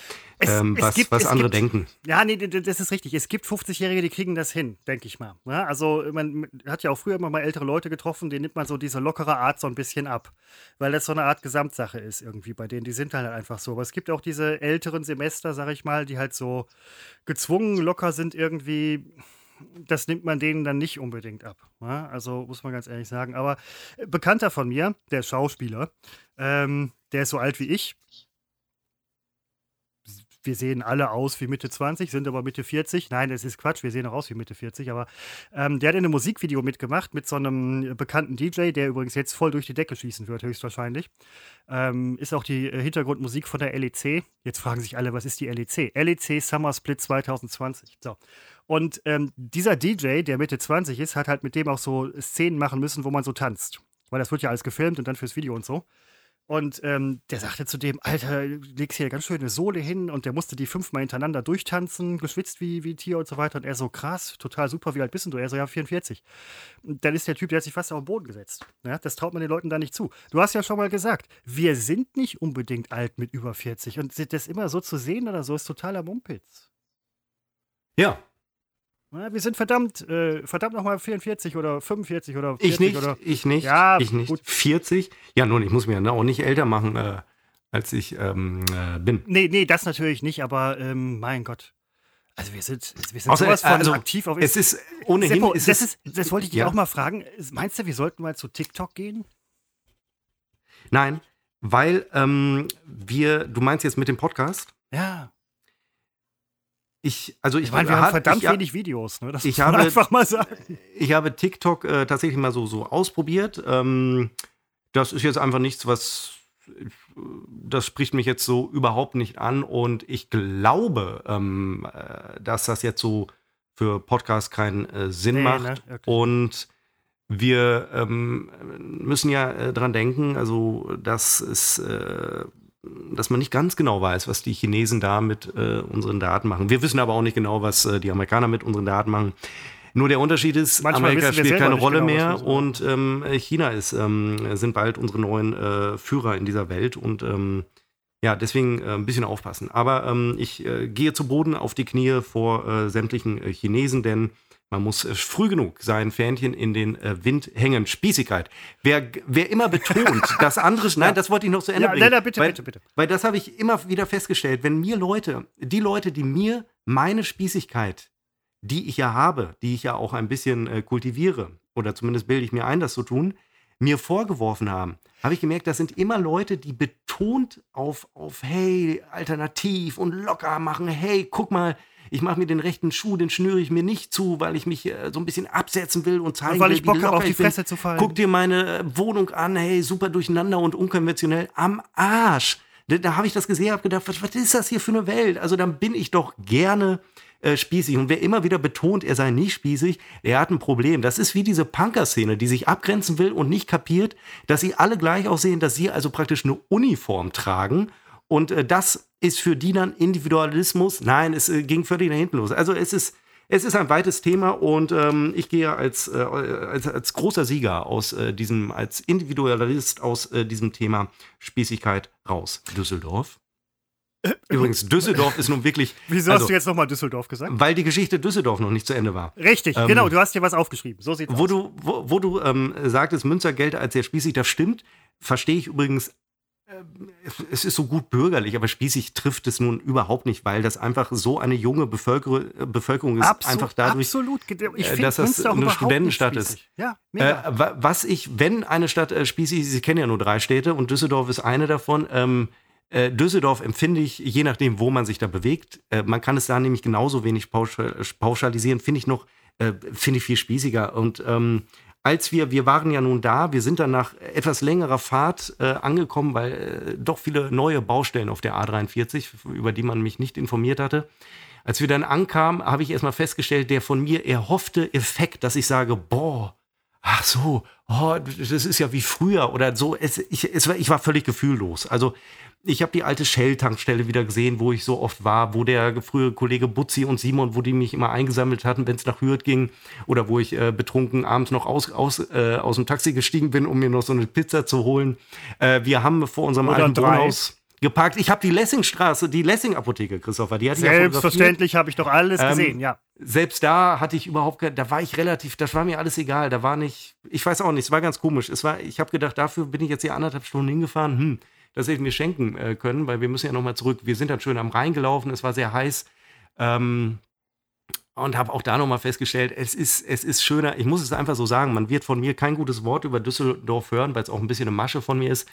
Es- ähm, was, gibt- was andere gibt- denken. Ja, nee, das ist richtig. Es gibt 50-Jährige, die kriegen das hin, denke ich mal. Ja, also man hat ja auch früher immer mal ältere Leute getroffen, denen nimmt man so diese lockere Art so ein bisschen ab. Weil das so eine Art Gesamtsache ist irgendwie bei denen. Die sind halt einfach so. Aber es gibt auch diese älteren Semester, sag ich mal, die halt so gezwungen locker sind irgendwie. Das nimmt man denen dann nicht unbedingt ab. Ja, also muss man ganz ehrlich sagen. Aber äh, Bekannter von mir, der Schauspieler, ähm, der ist so alt wie ich, wir sehen alle aus wie Mitte 20, sind aber Mitte 40. Nein, das ist Quatsch, wir sehen auch aus wie Mitte 40, aber ähm, der hat in einem Musikvideo mitgemacht mit so einem bekannten DJ, der übrigens jetzt voll durch die Decke schießen wird, höchstwahrscheinlich. Ähm, ist auch die äh, Hintergrundmusik von der LEC. Jetzt fragen sich alle, was ist die LEC? LEC Summer Split 2020. So. Und ähm, dieser DJ, der Mitte 20 ist, hat halt mit dem auch so Szenen machen müssen, wo man so tanzt. Weil das wird ja alles gefilmt und dann fürs Video und so. Und ähm, der sagte zu dem, Alter, legst hier ganz schön eine Sohle hin und der musste die fünfmal hintereinander durchtanzen, geschwitzt wie, wie Tier und so weiter. Und er so, krass, total super, wie alt bist du? Er so, ja, 44. Und dann ist der Typ, der hat sich fast auf den Boden gesetzt. Ja, das traut man den Leuten da nicht zu. Du hast ja schon mal gesagt, wir sind nicht unbedingt alt mit über 40. Und das immer so zu sehen oder so, ist totaler Mumpitz. Ja, wir sind verdammt, äh, verdammt nochmal 44 oder 45 oder 40 ich nicht, oder. Ich nicht. Ja, ich nicht. Gut. 40? Ja, nun, ich muss mir auch nicht älter machen, äh, als ich ähm, äh, bin. Nee, nee, das natürlich nicht, aber ähm, mein Gott. Also wir sind, wir sind Außer, sowas von also, aktiv auf Es ist ohnehin. Seppo, ist das, ist, das wollte ich dich ja. auch mal fragen. Meinst du, wir sollten mal zu TikTok gehen? Nein, weil ähm, wir, du meinst jetzt mit dem Podcast? Ja. Ich, also ich, Ich meine, wir haben hat- verdammt ich, wenig Videos, ne? Das ich muss man habe- einfach mal sagen. Ich habe TikTok äh, tatsächlich mal so, so ausprobiert. Ähm, das ist jetzt einfach nichts, was. Das spricht mich jetzt so überhaupt nicht an. Und ich glaube, ähm, äh, dass das jetzt so für Podcasts keinen äh, Sinn Nee, macht. ne? Okay. Und wir ähm, müssen ja äh, dran denken, also dass es, äh, dass man nicht ganz genau weiß, was die Chinesen da mit äh, unseren Daten machen. Wir wissen aber auch nicht genau, was äh, die Amerikaner mit unseren Daten machen. Nur der Unterschied ist, Manchmal Amerika spielt keine Rolle genau, mehr und ähm, China ist, ähm, sind bald unsere neuen äh, Führer in dieser Welt und ähm, ja, deswegen äh, ein bisschen aufpassen. Aber ähm, ich äh, gehe zu Boden auf die Knie vor äh, sämtlichen Chinesen, denn man muss äh, früh genug sein Fähnchen in den äh, Wind hängen. Spießigkeit. Wer, wer immer betont, dass andere, nein, das wollte ich noch zu Ende Ja, bringen. nein, nein, bitte, weil, bitte, bitte. Weil das habe ich immer wieder festgestellt. Wenn mir Leute, die Leute, die mir meine Spießigkeit, die ich ja habe, die ich ja auch ein bisschen äh, kultiviere, oder zumindest bilde ich mir ein, das zu tun, mir vorgeworfen haben, habe ich gemerkt, das sind immer Leute, die betont auf, auf hey, alternativ und locker machen, hey, guck mal, ich mache mir den rechten Schuh, den schnüre ich mir nicht zu, weil ich mich äh, so ein bisschen absetzen will und zeigen Und weil will, ich Bock habe, auf die ich bin. Fresse zu fallen. Guck dir meine äh, Wohnung an, hey, super durcheinander und unkonventionell. Am Arsch. Da, da habe ich das gesehen, habe gedacht, was, was ist das hier für eine Welt? Also dann bin ich doch gerne äh, spießig. Und wer immer wieder betont, er sei nicht spießig, der hat ein Problem. Das ist wie diese Punker-Szene, die sich abgrenzen will und nicht kapiert, dass sie alle gleich aussehen, dass sie also praktisch eine Uniform tragen. Und äh, das ist für die dann Individualismus. Nein, es äh, ging völlig nach hinten los. Also es ist, es ist ein weites Thema und ähm, ich gehe als, äh, als, als großer Sieger aus äh, diesem, als Individualist aus äh, diesem Thema Spießigkeit raus. Düsseldorf. Übrigens, Düsseldorf ist nun wirklich, Wieso also, hast du jetzt nochmal Düsseldorf gesagt? weil die Geschichte Düsseldorf noch nicht zu Ende war. Richtig, Ähm, genau, du hast dir was aufgeschrieben. So sieht's Wo aus. du, wo, wo du ähm, sagtest, Münzer gelte als sehr spießig, das stimmt. Verstehe ich übrigens. Ähm, Es ist so gut bürgerlich, aber spießig trifft es nun überhaupt nicht, weil das einfach so eine junge Bevölker Bevölkerung ist. Absolut, einfach dadurch, absolut. Äh, finde dass das eine Studentenstadt ist. Ja, Äh, was ich, wenn eine Stadt äh, spießig ist, Sie kennen ja nur drei Städte und Düsseldorf ist eine davon. Ähm, äh, Düsseldorf empfinde ich, je nachdem, wo man sich da bewegt, äh, man kann es da nämlich genauso wenig pauschal, pauschalisieren, finde ich noch, äh, finde ich viel spießiger. Und ähm, als wir, wir waren ja nun da, wir sind dann nach etwas längerer Fahrt äh, angekommen, weil äh, doch viele neue Baustellen auf der A43, über die man mich nicht informiert hatte. Als wir dann ankamen, habe ich erstmal festgestellt, der von mir erhoffte Effekt, dass ich sage, boah, ach so, oh, das ist ja wie früher oder so. Es, ich, es ich war völlig gefühllos. Also ich habe die alte Shell-Tankstelle wieder gesehen, wo ich so oft war, wo der frühere Kollege Butzi und Simon, wo die mich immer eingesammelt hatten, wenn es nach Hürth ging oder wo ich äh, betrunken abends noch aus, aus, äh, aus dem Taxi gestiegen bin, um mir noch so eine Pizza zu holen. Äh, wir haben vor unserem Oder alten. Wohnhaus geparkt. Ich habe die Lessingstraße, die Lessing-Apotheke, Christopher, die hatte ich. Selbstverständlich habe ich doch alles Ähm, gesehen, ja. selbst da hatte ich überhaupt, da war ich relativ, das war mir alles egal. Da war nicht, ich weiß auch nicht, es war ganz komisch. Es war, ich habe gedacht, dafür bin ich jetzt hier anderthalb Stunden hingefahren. Hm, das hätte ich mir schenken äh, können, weil wir müssen ja nochmal zurück. Wir sind dann schön am Rhein gelaufen, es war sehr heiß. Ähm, und habe auch da nochmal festgestellt, es ist, es ist schöner, ich muss es einfach so sagen, man wird von mir kein gutes Wort über Düsseldorf hören, weil es auch ein bisschen eine Masche von mir ist.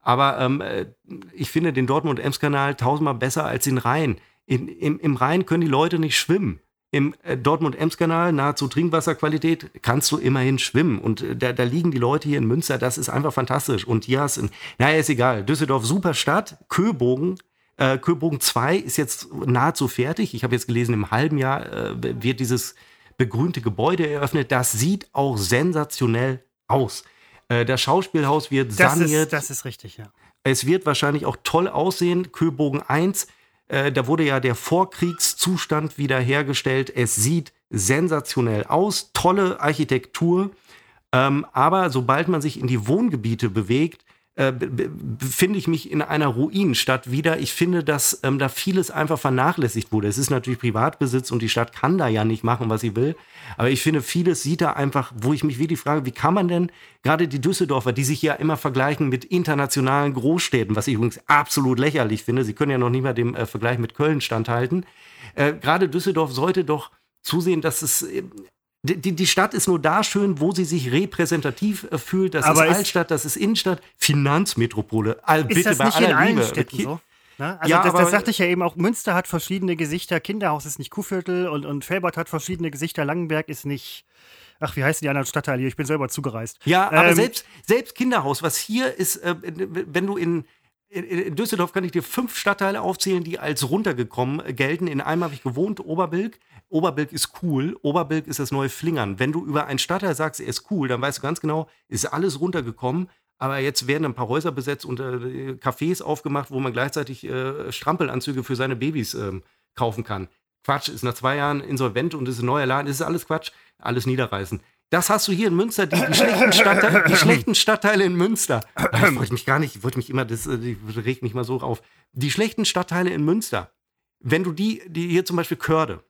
Aber ähm, äh, ich finde den Dortmund-Ems-Kanal tausendmal besser als den Rhein. In, im, Im Rhein können die Leute nicht schwimmen. Im äh, Dortmund-Ems-Kanal, nahezu Trinkwasserqualität, kannst du immerhin schwimmen. Und äh, da, da liegen die Leute hier in Münster, das ist einfach fantastisch. Und hier hast du, naja, ist egal. Düsseldorf, super Stadt. Köbogen, äh, Köbogen 2 ist jetzt nahezu fertig. Ich habe jetzt gelesen, im halben Jahr äh, wird dieses begrünte Gebäude eröffnet. Das sieht auch sensationell aus. Äh, das Schauspielhaus wird Das saniert. ist, das ist richtig, ja. Es wird wahrscheinlich auch toll aussehen. Köbogen 1, äh, da wurde ja der Vorkriegszustand wiederhergestellt. Es sieht sensationell aus, tolle Architektur. Ähm, aber sobald man sich in die Wohngebiete bewegt, äh, be- be- befinde ich mich in einer Ruinenstadt wieder. Ich finde, dass ähm, da vieles einfach vernachlässigt wurde. Es ist natürlich Privatbesitz und die Stadt kann da ja nicht machen, was sie will. Aber ich finde, vieles sieht da einfach, wo ich mich wirklich frage, wie kann man denn gerade die Düsseldorfer, die sich ja immer vergleichen mit internationalen Großstädten, was ich übrigens absolut lächerlich finde, sie können ja noch nicht mal dem äh, Vergleich mit Köln standhalten. Äh, gerade Düsseldorf sollte doch zusehen, dass es äh, die, die- Stadt ist nur da schön, wo sie sich repräsentativ äh, fühlt. Das Aber ist Altstadt, das ist Innenstadt, Finanzmetropole. All, Ist bitte das bei nicht in aller allen Liebe. Städten so? Ne? Also Ja, das, das sagte ich ja eben auch, Münster hat verschiedene Gesichter, Kinderhaus ist nicht Kuhviertel und, und Felbert hat verschiedene Gesichter, Langenberg ist nicht, ach, wie heißen die anderen Stadtteile hier? Ich bin selber zugereist. Ja, aber Ähm, selbst, selbst Kinderhaus, was hier ist, äh, wenn du in, in, in Düsseldorf kann ich dir fünf Stadtteile aufzählen, die als runtergekommen äh, gelten. In einem habe ich gewohnt, Oberbilk. Oberbilk ist cool. Oberbilk ist das neue Flingern. Wenn du über einen Stadtteil sagst, er ist cool, dann weißt du ganz genau, ist alles runtergekommen. Aber jetzt werden ein paar Häuser besetzt und äh, Cafés aufgemacht, wo man gleichzeitig äh, Strampelanzüge für seine Babys ähm, kaufen kann. Quatsch, ist nach zwei Jahren insolvent und ist ein neuer Laden. Das ist alles Quatsch, alles niederreißen. Das hast du hier in Münster, die, die, schlechten, Stadtteile, die schlechten Stadtteile in Münster. Ich wollte mich gar nicht, ich wollte mich immer, das äh, regt mich mal so auf. Die schlechten Stadtteile in Münster, wenn du die, die hier zum Beispiel Körde,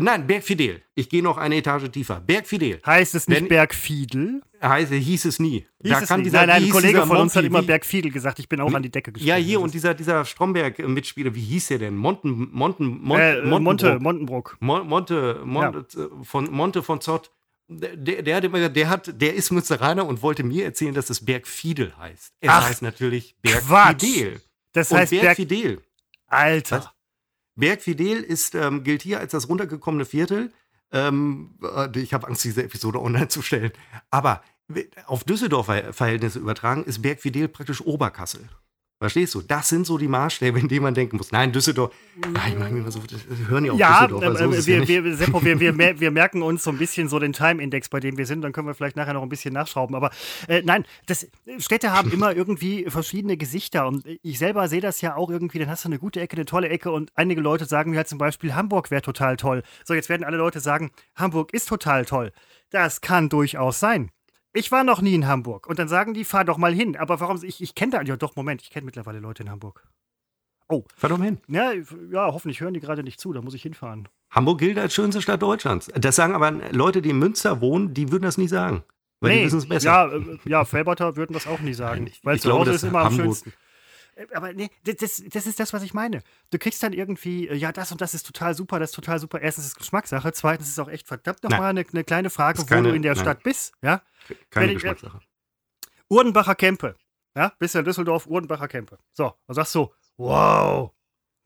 nein, Bergfidel, ich gehe noch eine Etage tiefer. Bergfidel, Heißt es nicht Wenn- Bergfiedel? heißt, hieß es nie. Hieß es nicht. dieser- nein, nein, ein Kollege von uns hat immer Bergfiedel gesagt, ich bin auch an die Decke gesprungen. Ja, hier und dieser, dieser Stromberg-Mitspieler, wie hieß der denn? Monten, Monten, Mon- ist, äh, äh, Monte, Montenbrock. Montenbrock. Mon- Monte, Monte, äh, von, Monte von Zott, der, der, hat immer gesagt, der, hat, der ist Münsteraner und wollte mir erzählen, dass es Bergfiedel heißt. Es Ach, heißt natürlich. Bergfidel. Das heißt Berg, Bergfidel. Alter. Was? Bergfidel ist, ähm, gilt hier als das runtergekommene Viertel. Ähm, äh, ich habe Angst, diese Episode online zu stellen. Aber w- auf Düsseldorfer Verhältnisse übertragen ist Bergfidel praktisch Oberkassel. Verstehst du? Das sind so die Maßstäbe, in denen man denken muss. Nein, Düsseldorf. Nein, mich immer so, hören ja auch Ja, so ähm, ja wir, wir, Seppo, wir, wir, wir merken uns so ein bisschen so den Time-Index, bei dem wir sind. Dann können wir vielleicht nachher noch ein bisschen nachschrauben. Aber äh, nein, das, Städte haben immer irgendwie verschiedene Gesichter. Und ich selber sehe das ja auch irgendwie. Dann hast du eine gute Ecke, eine tolle Ecke. Und einige Leute sagen mir halt zum Beispiel, Hamburg wäre total toll. So, jetzt werden alle Leute sagen, Hamburg ist total toll. Das kann durchaus sein. Ich war noch nie in Hamburg. Und dann sagen die, fahr doch mal hin. Aber warum? Ich, ich kenne da, ja doch, Moment, ich kenne mittlerweile Leute in Hamburg. Fahr doch mal hin. Ja, ja, hoffentlich hören die gerade nicht zu, da muss ich hinfahren. Hamburg gilt als schönste Stadt Deutschlands. Das sagen aber Leute, die in Münster wohnen, die würden das nie sagen. Weil die wissen es besser. Ja, äh, ja, Felberter würden das auch nie sagen. Weil ich zu glaube, Hause ist immer am Hamburg- schönsten. Äh, Aber nee, das- das, ist das, was ich meine. Du kriegst dann irgendwie, äh, ja, das und das ist total super, das ist total super. Erstens ist es Geschmackssache, zweitens ist es auch echt verdammt nochmal eine, eine kleine Frage, Ist wo keine- du in der nein. Stadt bist. Ja? Keine wenn Geschmackssache. Urdenbacher Kempe. Ja, bist ja in Düsseldorf, Urdenbacher Kempe. So, und sagst so, wow,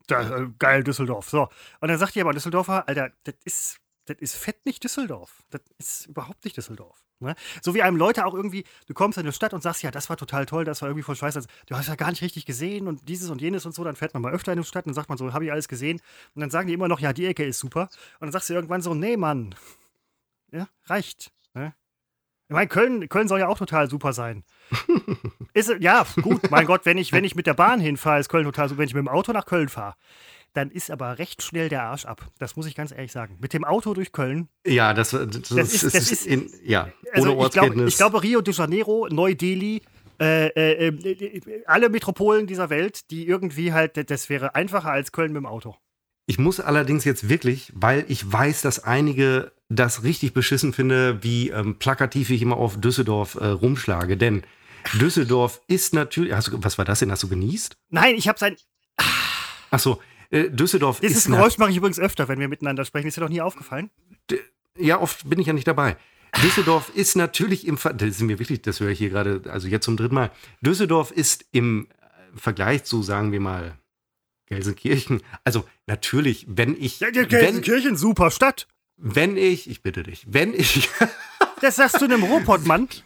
da, äh, geil Düsseldorf. So, und dann sagt dir aber Düsseldorfer, Alter, das ist, das ist fett nicht Düsseldorf. Das ist überhaupt nicht Düsseldorf. Ne? So wie einem Leute auch irgendwie, du kommst in eine Stadt und sagst, ja, das war total toll, das war irgendwie voll scheiße. Du hast ja gar nicht richtig gesehen und dieses und jenes und so. Dann fährt man mal öfter in eine Stadt und sagt man so, habe ich alles gesehen. Und dann sagen die immer noch, ja, die Ecke ist super. Und dann sagst du irgendwann so, nee, Mann. Ja, reicht. Ne? Ich meine, Köln, Köln soll ja auch total super sein. Ist, ja, gut, mein Gott, wenn ich, wenn ich mit der Bahn hinfahre, ist Köln total super. Wenn ich mit dem Auto nach Köln fahre, dann ist aber recht schnell der Arsch ab. Das muss ich ganz ehrlich sagen. Mit dem Auto durch Köln. Ja, das, das, ist- das ist- in, ja, Also ohne ich, glaube, Ortskenntnis. ich glaube, Rio de Janeiro, Neu-Delhi, äh, äh, äh, alle Metropolen dieser Welt, die irgendwie halt, das wäre einfacher als Köln mit dem Auto. Ich muss allerdings jetzt wirklich, weil ich weiß, dass einige das richtig beschissen finde, wie ähm, plakativ ich immer auf Düsseldorf äh, rumschlage. Denn Düsseldorf ist natürlich. Du, was war das denn? Hast du genießt? Nein, ich habe sein. Achso, äh, Düsseldorf Dieses ist. na- Geräusch mache ich übrigens öfter, wenn wir miteinander sprechen. Ist dir doch nie aufgefallen? ja, oft bin ich ja nicht dabei. Düsseldorf ist natürlich im Ver das ist mir wirklich, das höre ich hier gerade, also jetzt zum dritten Mal. Düsseldorf ist im Vergleich zu, sagen wir mal, Gelsenkirchen, also natürlich, wenn ich. Ja, Gelsenkirchen, wenn, super Stadt. Wenn ich, ich bitte dich, wenn ich. das sagst du einem Robotmann.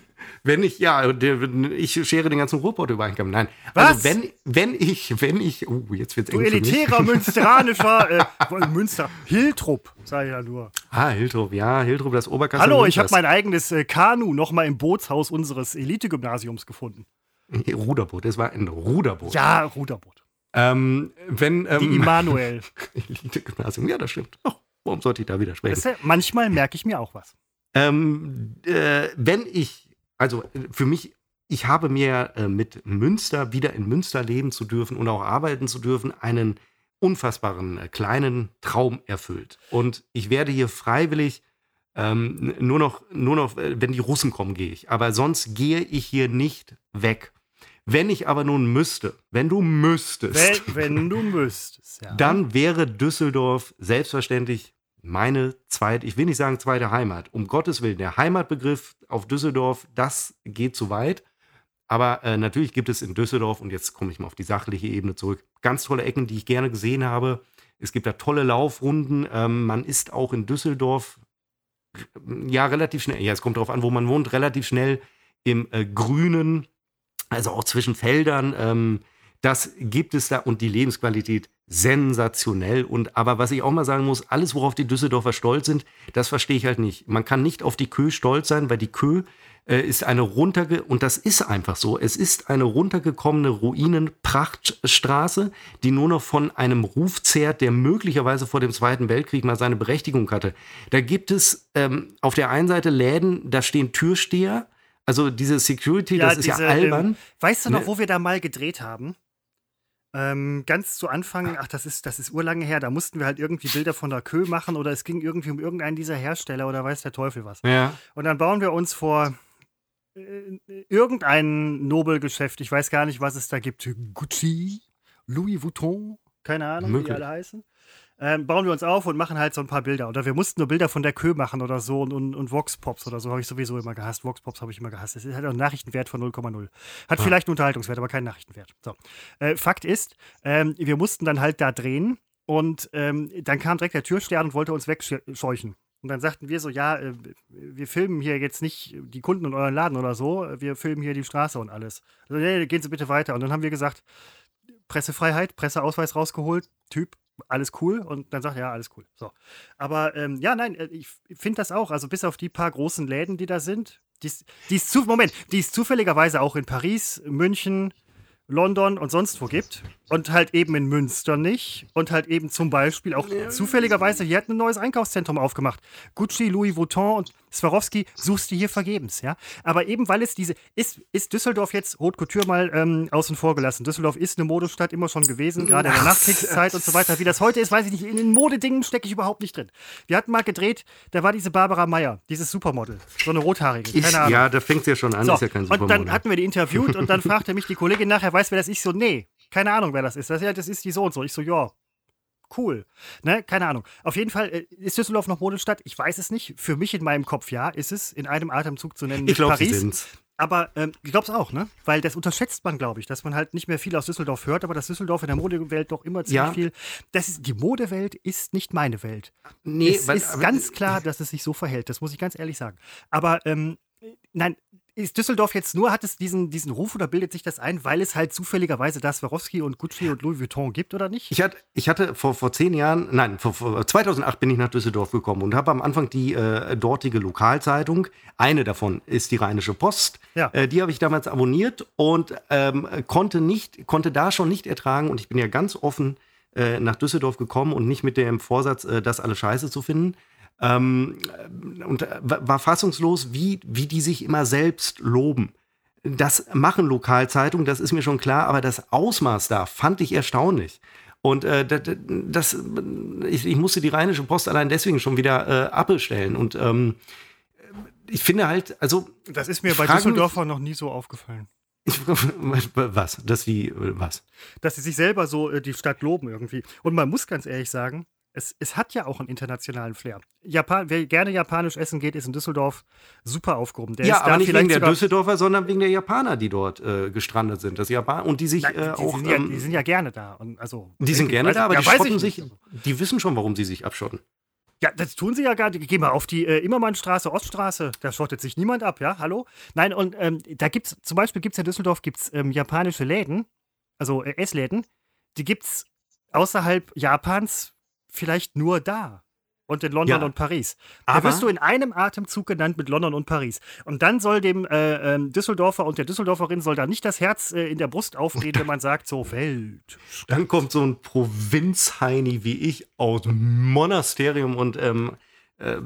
Wenn ich, ja, ich schere den ganzen Ruhrpott über einen Kamm. Nein. Also Was? Also wenn, wenn ich, wenn ich, oh, jetzt wird's eng Du elitärer münsteranischer, äh, Münster, Hiltrup, sag ich ja nur. Ah, Hiltrup, ja, Hiltrup, das Oberkassel. Hallo, ich habe mein eigenes äh, Kanu nochmal im Bootshaus unseres Elite-Gymnasiums gefunden. Ruderboot, das war ein Ruderboot. Ja, Ruderboot. Ähm, wenn, ähm, Die Immanuel. Elite-Gymnasium, ja, das stimmt. Ach, warum sollte ich da widersprechen? Ja, manchmal merke ich mir auch was. Ähm, äh, wenn ich also für mich, ich habe mir äh, mit Münster, wieder in Münster leben zu dürfen und auch arbeiten zu dürfen, einen unfassbaren äh, kleinen Traum erfüllt. Und ich werde hier freiwillig ähm, nur noch, nur noch, äh, wenn die Russen kommen, gehe ich. Aber sonst gehe ich hier nicht weg. Wenn ich aber nun müsste, wenn du müsstest, wenn, wenn du müsstest, ja. dann wäre Düsseldorf selbstverständlich meine zweite, ich will nicht sagen zweite Heimat, um Gottes Willen, der Heimatbegriff auf Düsseldorf, das geht zu weit. Aber äh, natürlich gibt es in Düsseldorf, und jetzt komme ich mal auf die sachliche Ebene zurück, ganz tolle Ecken, die ich gerne gesehen habe. Es gibt da tolle Laufrunden. Ähm, man ist auch in Düsseldorf ja relativ schnell, ja, es kommt darauf an, wo man wohnt, relativ schnell im äh, Grünen, also auch zwischen Feldern. Ähm, das gibt es da und die Lebensqualität sensationell. Und aber was ich auch mal sagen muss, alles, worauf die Düsseldorfer stolz sind, das verstehe ich halt nicht. Man kann nicht auf die Kö stolz sein, weil die Kö äh, ist eine runterge und das ist einfach so. Es ist eine runtergekommene Ruinenprachtstraße, die nur noch von einem Ruf zehrt, der möglicherweise vor dem Zweiten Weltkrieg mal seine Berechtigung hatte. Da gibt es ähm, auf der einen Seite Läden, da stehen Türsteher. Also diese Security, ja, das ist diese, ja albern. Ähm, weißt du noch, ne? wo wir da mal gedreht haben? Ähm, ganz zu Anfang, ach, das ist, das ist urlange her, da mussten wir halt irgendwie Bilder von der Kö machen oder es ging irgendwie um irgendeinen dieser Hersteller oder weiß der Teufel was. Ja. Und dann bauen wir uns vor äh, irgendein Nobelgeschäft, ich weiß gar nicht, was es da gibt, Gucci, Louis Vuitton, keine Ahnung, Möglich. wie die alle heißen ähm, bauen wir uns auf und machen halt so ein paar Bilder. Oder wir mussten nur Bilder von der Kö machen oder so und, und, und Vox-Pops oder so habe ich sowieso immer gehasst. Vox-Pops habe ich immer gehasst. Das hat auch einen Nachrichtenwert von 0,0. Hat ah. vielleicht einen Unterhaltungswert, aber keinen Nachrichtenwert. So. Äh, Fakt ist, ähm, wir mussten dann halt da drehen und ähm, dann kam direkt der Türstern und wollte uns wegscheuchen. Und dann sagten wir so, ja, äh, wir filmen hier jetzt nicht die Kunden in euren Laden oder so, wir filmen hier die Straße und alles. Also, nee, gehen Sie bitte weiter. Und dann haben wir gesagt, Pressefreiheit, Presseausweis rausgeholt, Typ, alles cool und dann sagt er, ja, alles cool. So. Aber ähm, ja, nein, äh, ich finde das auch. Also bis auf die paar großen Läden, die da sind, die ist, die ist zu, Moment, die ist zufälligerweise auch in Paris, München, London und sonst wo gibt. Und halt eben in Münster nicht. Und halt eben zum Beispiel auch zufälligerweise, hier hat ein neues Einkaufszentrum aufgemacht. Gucci, Louis Vuitton und Swarovski suchst du hier vergebens, ja. Aber eben weil es diese, ist, ist Düsseldorf jetzt Haute Couture mal ähm, außen vor gelassen. Düsseldorf ist eine Modestadt immer schon gewesen, gerade in der Nachkriegszeit und so weiter. Wie das heute ist, weiß ich nicht. In den Modedingen stecke ich überhaupt nicht drin. Wir hatten mal gedreht, da war diese Barbara Meyer, dieses Supermodel, so eine rothaarige. Keine ich, Ahnung. Ja, da fängt es ja schon an, so, ist ja kein Supermodel. Und dann hatten wir die interviewt und dann fragte mich die Kollegin nachher, weiß wer das ist? Ich so, nee, keine Ahnung, wer das ist. Das, ja, das ist die so und so. Ich so, ja, cool. Ne? Keine Ahnung. Auf jeden Fall äh, ist Düsseldorf noch Modestadt. Ich weiß es nicht. Für mich in meinem Kopf ja, ist es in einem Atemzug zu nennen. Ich glaube, Paris. Aber ähm, ich glaube es auch, ne? Weil das unterschätzt man, glaube ich, dass man halt nicht mehr viel aus Düsseldorf hört, aber dass Düsseldorf in der Modewelt doch immer ziemlich ja. viel. Das ist, die Modewelt ist nicht meine Welt. Nee, es weil, ist ganz klar, dass es sich so verhält. Das muss ich ganz ehrlich sagen. Aber ähm, nein, ist Düsseldorf jetzt nur, hat es diesen, diesen Ruf oder bildet sich das ein, weil es halt zufälligerweise das Swarovski und Gucci und Louis Vuitton gibt oder nicht? Ich hatte, ich hatte vor, vor zehn Jahren, nein, vor, vor 2008 bin ich nach Düsseldorf gekommen und habe am Anfang die äh, dortige Lokalzeitung, eine davon ist die Rheinische Post, ja. äh, die habe ich damals abonniert und ähm, konnte, nicht, konnte da schon nicht ertragen und ich bin ja ganz offen äh, nach Düsseldorf gekommen und nicht mit dem Vorsatz, äh, das alles scheiße zu finden ähm, und war fassungslos, wie, wie die sich immer selbst loben. Das machen Lokalzeitungen, das ist mir schon klar, aber das Ausmaß da fand ich erstaunlich. Und äh, das, ich, ich, musste die Rheinische Post allein deswegen schon wieder äh, abbestellen. Und ähm, ich finde halt, also. Das ist mir bei Düsseldorfer noch nie so aufgefallen. Ich, was? Dass die, was? Dass sie sich selber so äh, die Stadt loben irgendwie. Und man muss ganz ehrlich sagen, Es, es hat ja auch einen internationalen Flair. Japan, wer gerne japanisch essen geht, ist in Düsseldorf super aufgehoben. Der ja, aber nicht wegen der Düsseldorfer, sondern wegen der Japaner, die dort äh, gestrandet sind. Das Japan und die sich Nein, die, äh, auch. Sind ja, ähm, die sind ja gerne da. Und also, die sind gerne da, aber ja, die schotten sich. Die wissen schon, warum sie sich abschotten. Ja, das tun sie ja gar nicht. Geh mal auf die äh, Immermannstraße, Oststraße. Da schottet sich niemand ab, ja? Hallo? Nein, und ähm, da gibt es, zum Beispiel gibt es in Düsseldorf gibt's, ähm, japanische Läden, also äh, Essläden, die gibt es außerhalb Japans vielleicht nur da. Und in London ja. und Paris. Da Aber wirst du in einem Atemzug genannt mit London und Paris. Und dann soll dem äh, äh, Düsseldorfer und der Düsseldorferin soll da nicht das Herz äh, in der Brust aufgehen, wenn man sagt, so Welt. Dann kommt so ein Provinzheini wie ich aus Monasterium und ähm, äh,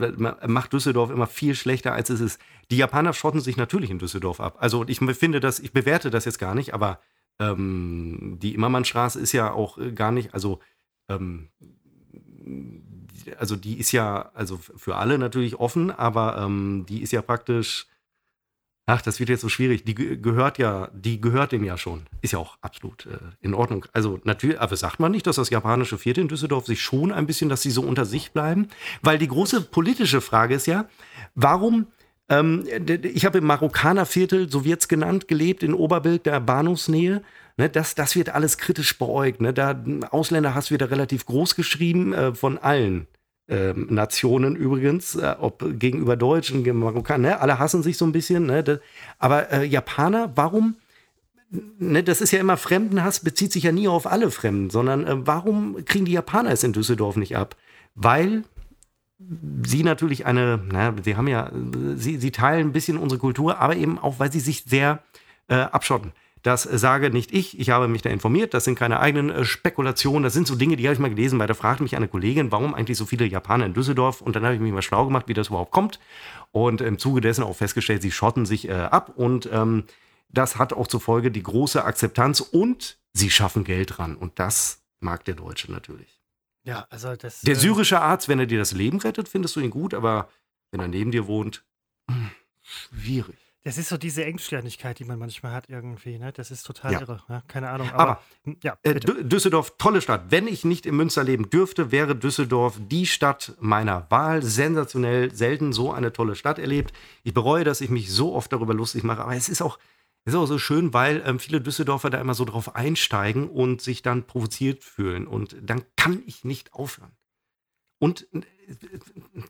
macht Düsseldorf immer viel schlechter, als es ist. Die Japaner schotten sich natürlich in Düsseldorf ab. Also ich finde das, ich bewerte das jetzt gar nicht, aber ähm, die Immermannstraße ist ja auch äh, gar nicht, also ähm, also die ist ja, also für alle natürlich offen, aber ähm, die ist ja praktisch, ach, das wird jetzt so schwierig, die gehört ja, die gehört dem ja schon. Ist ja auch absolut äh, in Ordnung. Also natürlich, aber sagt man nicht, dass das japanische Viertel in Düsseldorf sich schon ein bisschen, dass sie so unter sich bleiben? Weil die große politische Frage ist ja, warum ähm, ich habe im Marokkanerviertel, so wird es genannt, gelebt, in Oberbild, der Bahnhofsnähe. Ne, das, das wird alles kritisch beäugt. Ne? Da Ausländerhass wird da relativ groß geschrieben, äh, von allen äh, Nationen übrigens, äh, ob gegenüber Deutschen, gegenüber Marokkanern, ne? alle hassen sich so ein bisschen. Ne? Das, aber äh, Japaner, warum? Ne, das ist ja immer Fremdenhass, bezieht sich ja nie auf alle Fremden, sondern äh, warum kriegen die Japaner es in Düsseldorf nicht ab? Weil sie natürlich eine, na, sie haben ja, sie, sie teilen ein bisschen unsere Kultur, aber eben auch, weil sie sich sehr äh, abschotten. Das sage nicht ich, ich habe mich da informiert, das sind keine eigenen äh, Spekulationen, das sind so Dinge, die habe ich mal gelesen, weil da fragte mich eine Kollegin, warum eigentlich so viele Japaner in Düsseldorf? Und dann habe ich mich mal schlau gemacht, wie das überhaupt kommt. Und im Zuge dessen auch festgestellt, sie schotten sich äh, ab. Und ähm, das hat auch zur Folge die große Akzeptanz und sie schaffen Geld ran. Und das mag der Deutsche natürlich. Ja, also das. Der äh, syrische Arzt, wenn er dir das Leben rettet, findest du ihn gut, aber wenn er neben dir wohnt, schwierig. Das ist so diese Engstirnigkeit, die man manchmal hat irgendwie. Ne? Das ist total ja. irre. Ne? Keine Ahnung. Aber, aber hm, ja, äh, Düsseldorf, tolle Stadt. Wenn ich nicht in Münster leben dürfte, wäre Düsseldorf die Stadt meiner Wahl. Sensationell, selten so eine tolle Stadt erlebt. Ich bereue, dass ich mich so oft darüber lustig mache. Aber es ist auch, es ist auch so schön, weil ähm, viele Düsseldorfer da immer so drauf einsteigen und sich dann provoziert fühlen. Und dann kann ich nicht aufhören. Und äh,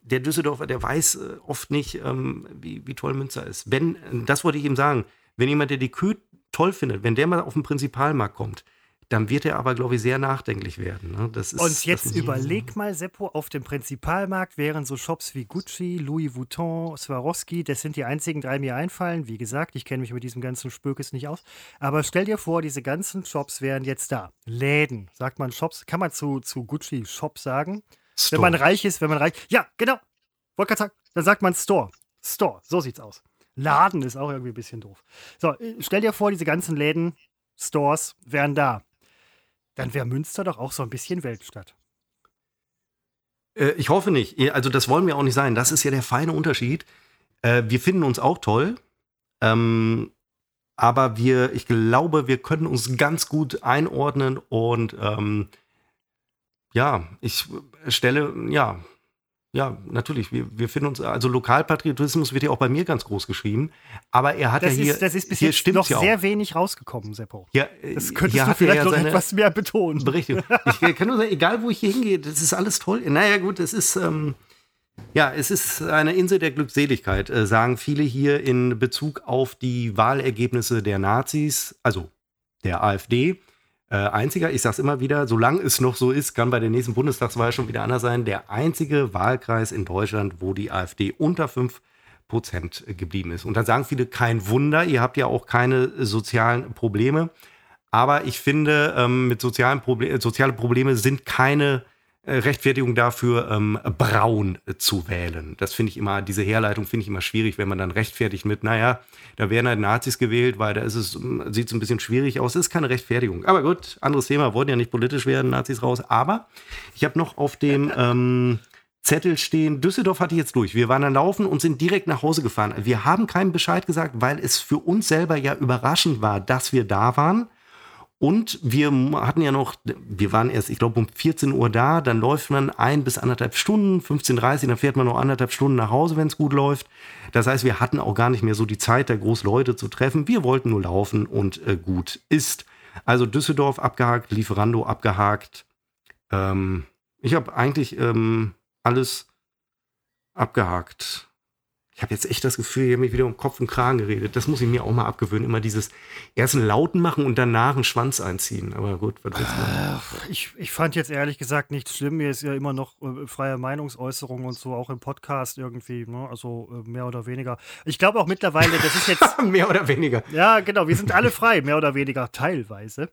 der Düsseldorfer, der weiß äh, oft nicht, ähm, wie, wie toll Münster ist. Wenn, das wollte ich ihm sagen, wenn jemand, der die Kühe toll findet, wenn der mal auf den Prinzipalmarkt kommt, dann wird er aber, glaube ich, sehr nachdenklich werden. Ne? Das ist, und jetzt überleg mal, Seppo, auf dem Prinzipalmarkt wären so Shops wie Gucci, Louis Vuitton, Swarovski, das sind die einzigen drei, die mir einfallen. Wie gesagt, ich kenne mich mit diesem ganzen Spökes nicht aus. Aber stell dir vor, diese ganzen Shops wären jetzt da. Läden, sagt man Shops, kann man zu, zu Gucci Shop sagen? Store. Wenn man reich ist, wenn man reich. Ja, genau. Wollte gerade sagen, dann sagt man Store. Store, so sieht's aus. Laden ist auch irgendwie ein bisschen doof. So, stell dir vor, diese ganzen Läden, Stores wären da. Dann wäre Münster doch auch so ein bisschen Weltstadt. Äh, ich hoffe nicht. Also, das wollen wir auch nicht sein. Das ist ja der feine Unterschied. Äh, wir finden uns auch toll. Ähm, aber wir, ich glaube, wir können uns ganz gut einordnen und ähm, ja, ich stelle, ja, ja, natürlich. Wir, wir finden uns, also Lokalpatriotismus wird ja auch bei mir ganz groß geschrieben. Aber er hat das ja hier. Ist, das ist bis jetzt noch ja sehr wenig rausgekommen, Seppo. Ja, das könntest du vielleicht noch etwas mehr betonen. Berichtigung. Ich kann nur sagen, egal wo ich hier hingehe, das ist alles toll. Naja, gut, es ist. Ähm, ja, es ist eine Insel der Glückseligkeit, äh, sagen viele hier in Bezug auf die Wahlergebnisse der Nazis, also der AfD. Äh, einziger, ich sage es immer wieder, solange es noch so ist, kann bei der nächsten Bundestagswahl schon wieder anders sein, der einzige Wahlkreis in Deutschland, wo die AfD unter 5 Prozent geblieben ist. Und dann sagen viele, kein Wunder, ihr habt ja auch keine sozialen Probleme. Aber ich finde, ähm, mit sozialen Proble soziale Probleme sind keine Rechtfertigung dafür, ähm, braun äh, zu wählen. Das finde ich immer, diese Herleitung finde ich immer schwierig, wenn man dann rechtfertigt mit, naja, da werden halt Nazis gewählt, weil da ist es, ähm, sieht es ein bisschen schwierig aus. Das ist keine Rechtfertigung. Aber gut, anderes Thema, wollten ja nicht politisch werden, Nazis raus. Aber ich habe noch auf dem ähm, Zettel stehen, Düsseldorf hatte ich jetzt durch. Wir waren dann laufen und sind direkt nach Hause gefahren. Wir haben keinen Bescheid gesagt, weil es für uns selber ja überraschend war, dass wir da waren. Und wir hatten ja noch, wir waren erst, ich glaube, um 14 Uhr da, dann läuft man ein bis anderthalb Stunden, 15.30 dann fährt man noch anderthalb Stunden nach Hause, wenn es gut läuft. Das heißt, wir hatten auch gar nicht mehr so die Zeit, da groß Leute zu treffen. Wir wollten nur laufen und äh, gut ist. Also Düsseldorf abgehakt, Lieferando abgehakt. Ähm, ich habe eigentlich ähm, alles abgehakt. Ich habe jetzt echt das Gefühl, ich habe mich wieder um Kopf und Kragen geredet. Das muss ich mir auch mal abgewöhnen. Immer dieses erst einen Lauten machen und danach einen Schwanz einziehen. Aber gut, was willst du ich, ich fand jetzt ehrlich gesagt nichts schlimm. Mir ist ja immer noch äh, freie Meinungsäußerung und so, auch im Podcast irgendwie. Ne? Also äh, mehr oder weniger. Ich glaube auch mittlerweile, das ist jetzt. mehr oder weniger. Ja, genau. Wir sind alle frei, mehr oder weniger, teilweise.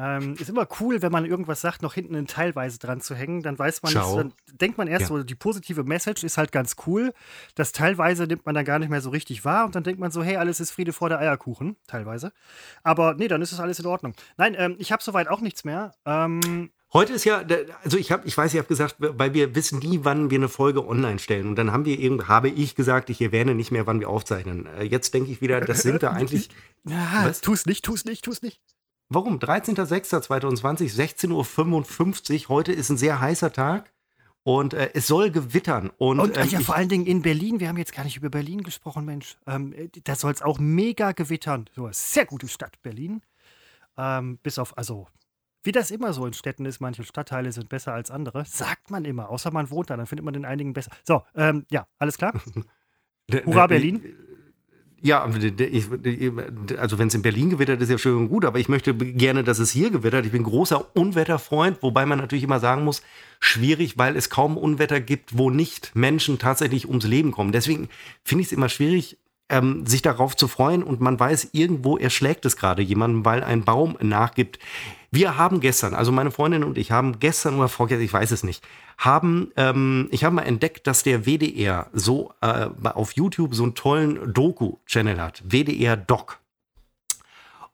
Ähm, ist immer cool, wenn man irgendwas sagt, noch hinten in teilweise dran zu hängen. Dann weiß man, ist, dann denkt man erst ja. so, die positive Message ist halt ganz cool. Das teilweise nimmt man dann gar nicht mehr so richtig wahr und dann denkt man so, hey, alles ist Friede vor der Eierkuchen, teilweise. Aber nee, dann ist es alles in Ordnung. Nein, ähm, ich habe soweit auch nichts mehr. Ähm, Heute ist ja, also ich habe, ich weiß, ich habe gesagt, weil wir wissen nie, wann wir eine Folge online stellen. Und dann haben wir eben, habe ich gesagt, ich erwähne nicht mehr, wann wir aufzeichnen. Äh, jetzt denke ich wieder, das sind wir eigentlich. Ja, was? tu's nicht, tu's nicht, tu's nicht. Warum? 13.06.2020, 16.55 Uhr. Heute ist ein sehr heißer Tag. Und äh, es soll gewittern. Und, und ähm, ja, vor allen Dingen in Berlin, wir haben jetzt gar nicht über Berlin gesprochen, Mensch. Ähm, da soll es auch mega gewittern. So eine sehr gute Stadt, Berlin. Ähm, bis auf, also, wie das immer so in Städten ist, manche Stadtteile sind besser als andere. Sagt man immer, außer man wohnt da, dann findet man den einigen besser. So, ähm, ja, alles klar? Hurra, Berlin ja, also wenn es in Berlin gewittert, ist ja schön und gut, aber ich möchte gerne, dass es hier gewittert. Ich bin großer Unwetterfreund, wobei man natürlich immer sagen muss, schwierig, weil es kaum Unwetter gibt, wo nicht Menschen tatsächlich ums Leben kommen. Deswegen finde ich es immer schwierig, ähm, sich darauf zu freuen und man weiß, irgendwo erschlägt es gerade jemanden, weil ein Baum nachgibt. Wir haben gestern, also meine Freundin und ich haben gestern oder vorgestern, ich weiß es nicht, haben, ähm, ich habe mal entdeckt, dass der WDR so äh, auf YouTube so einen tollen Doku-Channel hat. WDR Doc.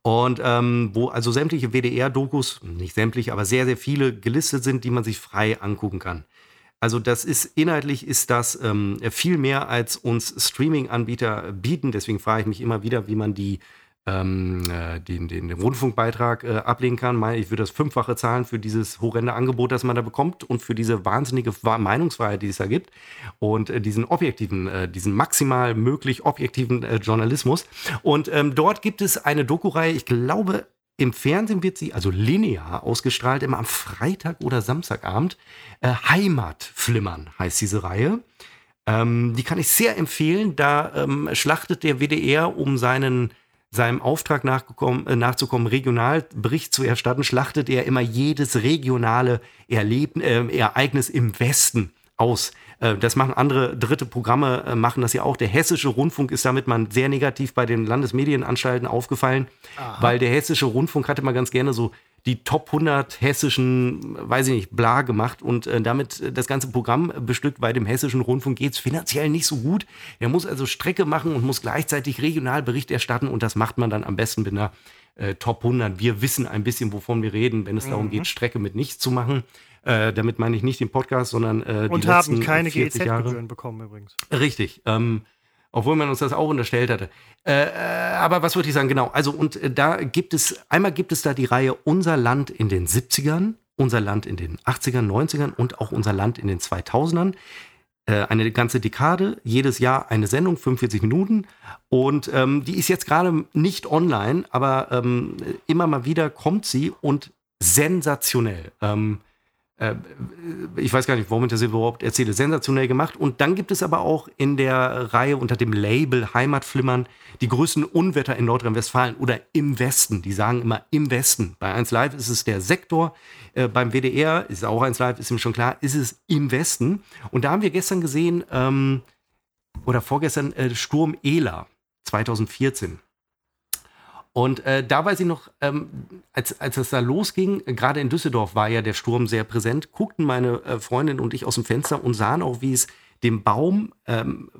Und ähm, wo also sämtliche WDR-Dokus, nicht sämtliche, aber sehr, sehr viele gelistet sind, die man sich frei angucken kann. Also das ist inhaltlich ist das ähm, viel mehr als uns Streaming-Anbieter bieten. Deswegen frage ich mich immer wieder, wie man die ähm, äh, den, den, den, Rundfunkbeitrag äh, ablehnen kann. Ich würde das Fünffache zahlen für dieses horrende Angebot, das man da bekommt und für diese wahnsinnige Meinungsfreiheit, die es da gibt und äh, diesen objektiven, äh, diesen maximal möglich objektiven äh, Journalismus. Und ähm, dort gibt es eine Doku-Reihe, ich glaube, im Fernsehen wird sie also linear ausgestrahlt, immer am Freitag oder Samstagabend. Äh, Heimatflimmern heißt diese Reihe. Ähm, die kann ich sehr empfehlen. Da ähm, schlachtet der WDR um seinen seinem Auftrag äh, nachzukommen, Regionalbericht zu erstatten, schlachtet er immer jedes regionale Erleben, äh, Ereignis im Westen aus. Äh, das machen andere dritte Programme, äh, machen das ja auch. Der hessische Rundfunk ist damit mal sehr negativ bei den Landesmedienanstalten aufgefallen, Aha. weil der hessische Rundfunk hatte mal ganz gerne so die Top 100 hessischen, weiß ich nicht, bla gemacht und äh, damit das ganze Programm bestückt. Bei dem hessischen Rundfunk geht es finanziell nicht so gut. Er muss also Strecke machen und muss gleichzeitig regional Bericht erstatten und das macht man dann am besten mit einer äh, Top 100. Wir wissen ein bisschen, wovon wir reden, wenn es mhm. darum geht, Strecke mit nichts zu machen. Äh, damit meine ich nicht den Podcast, sondern äh, die Und haben keine GEZ-Gebühren bekommen übrigens. Richtig. Ähm, obwohl man uns das auch unterstellt hatte. Äh, äh, aber was würde ich sagen? Genau. Also, und äh, da gibt es, einmal gibt es da die Reihe Unser Land in den 70ern, unser Land in den 80ern, 90ern und auch unser Land in den 2000ern. Äh, eine ganze Dekade, jedes Jahr eine Sendung, 45 Minuten. Und ähm, die ist jetzt gerade nicht online, aber ähm, immer mal wieder kommt sie und sensationell. Ähm, äh, ich weiß gar nicht, warum ich das überhaupt erzähle, sensationell gemacht. Und dann gibt es aber auch in der Reihe unter dem Label Heimatflimmern die größten Unwetter in Nordrhein-Westfalen oder im Westen. Die sagen immer im Westen. Bei 1 Live ist es der Sektor. Äh, beim WDR ist auch 1 Live, ist ihm schon klar, ist es im Westen. Und da haben wir gestern gesehen, ähm, oder vorgestern, äh, Sturm Ela 2014. Und äh, da weiß ich noch, ähm, als, als es da losging, gerade in Düsseldorf war ja der Sturm sehr präsent, guckten meine äh, Freundin und ich aus dem Fenster und sahen auch, wie es dem Baum ähm,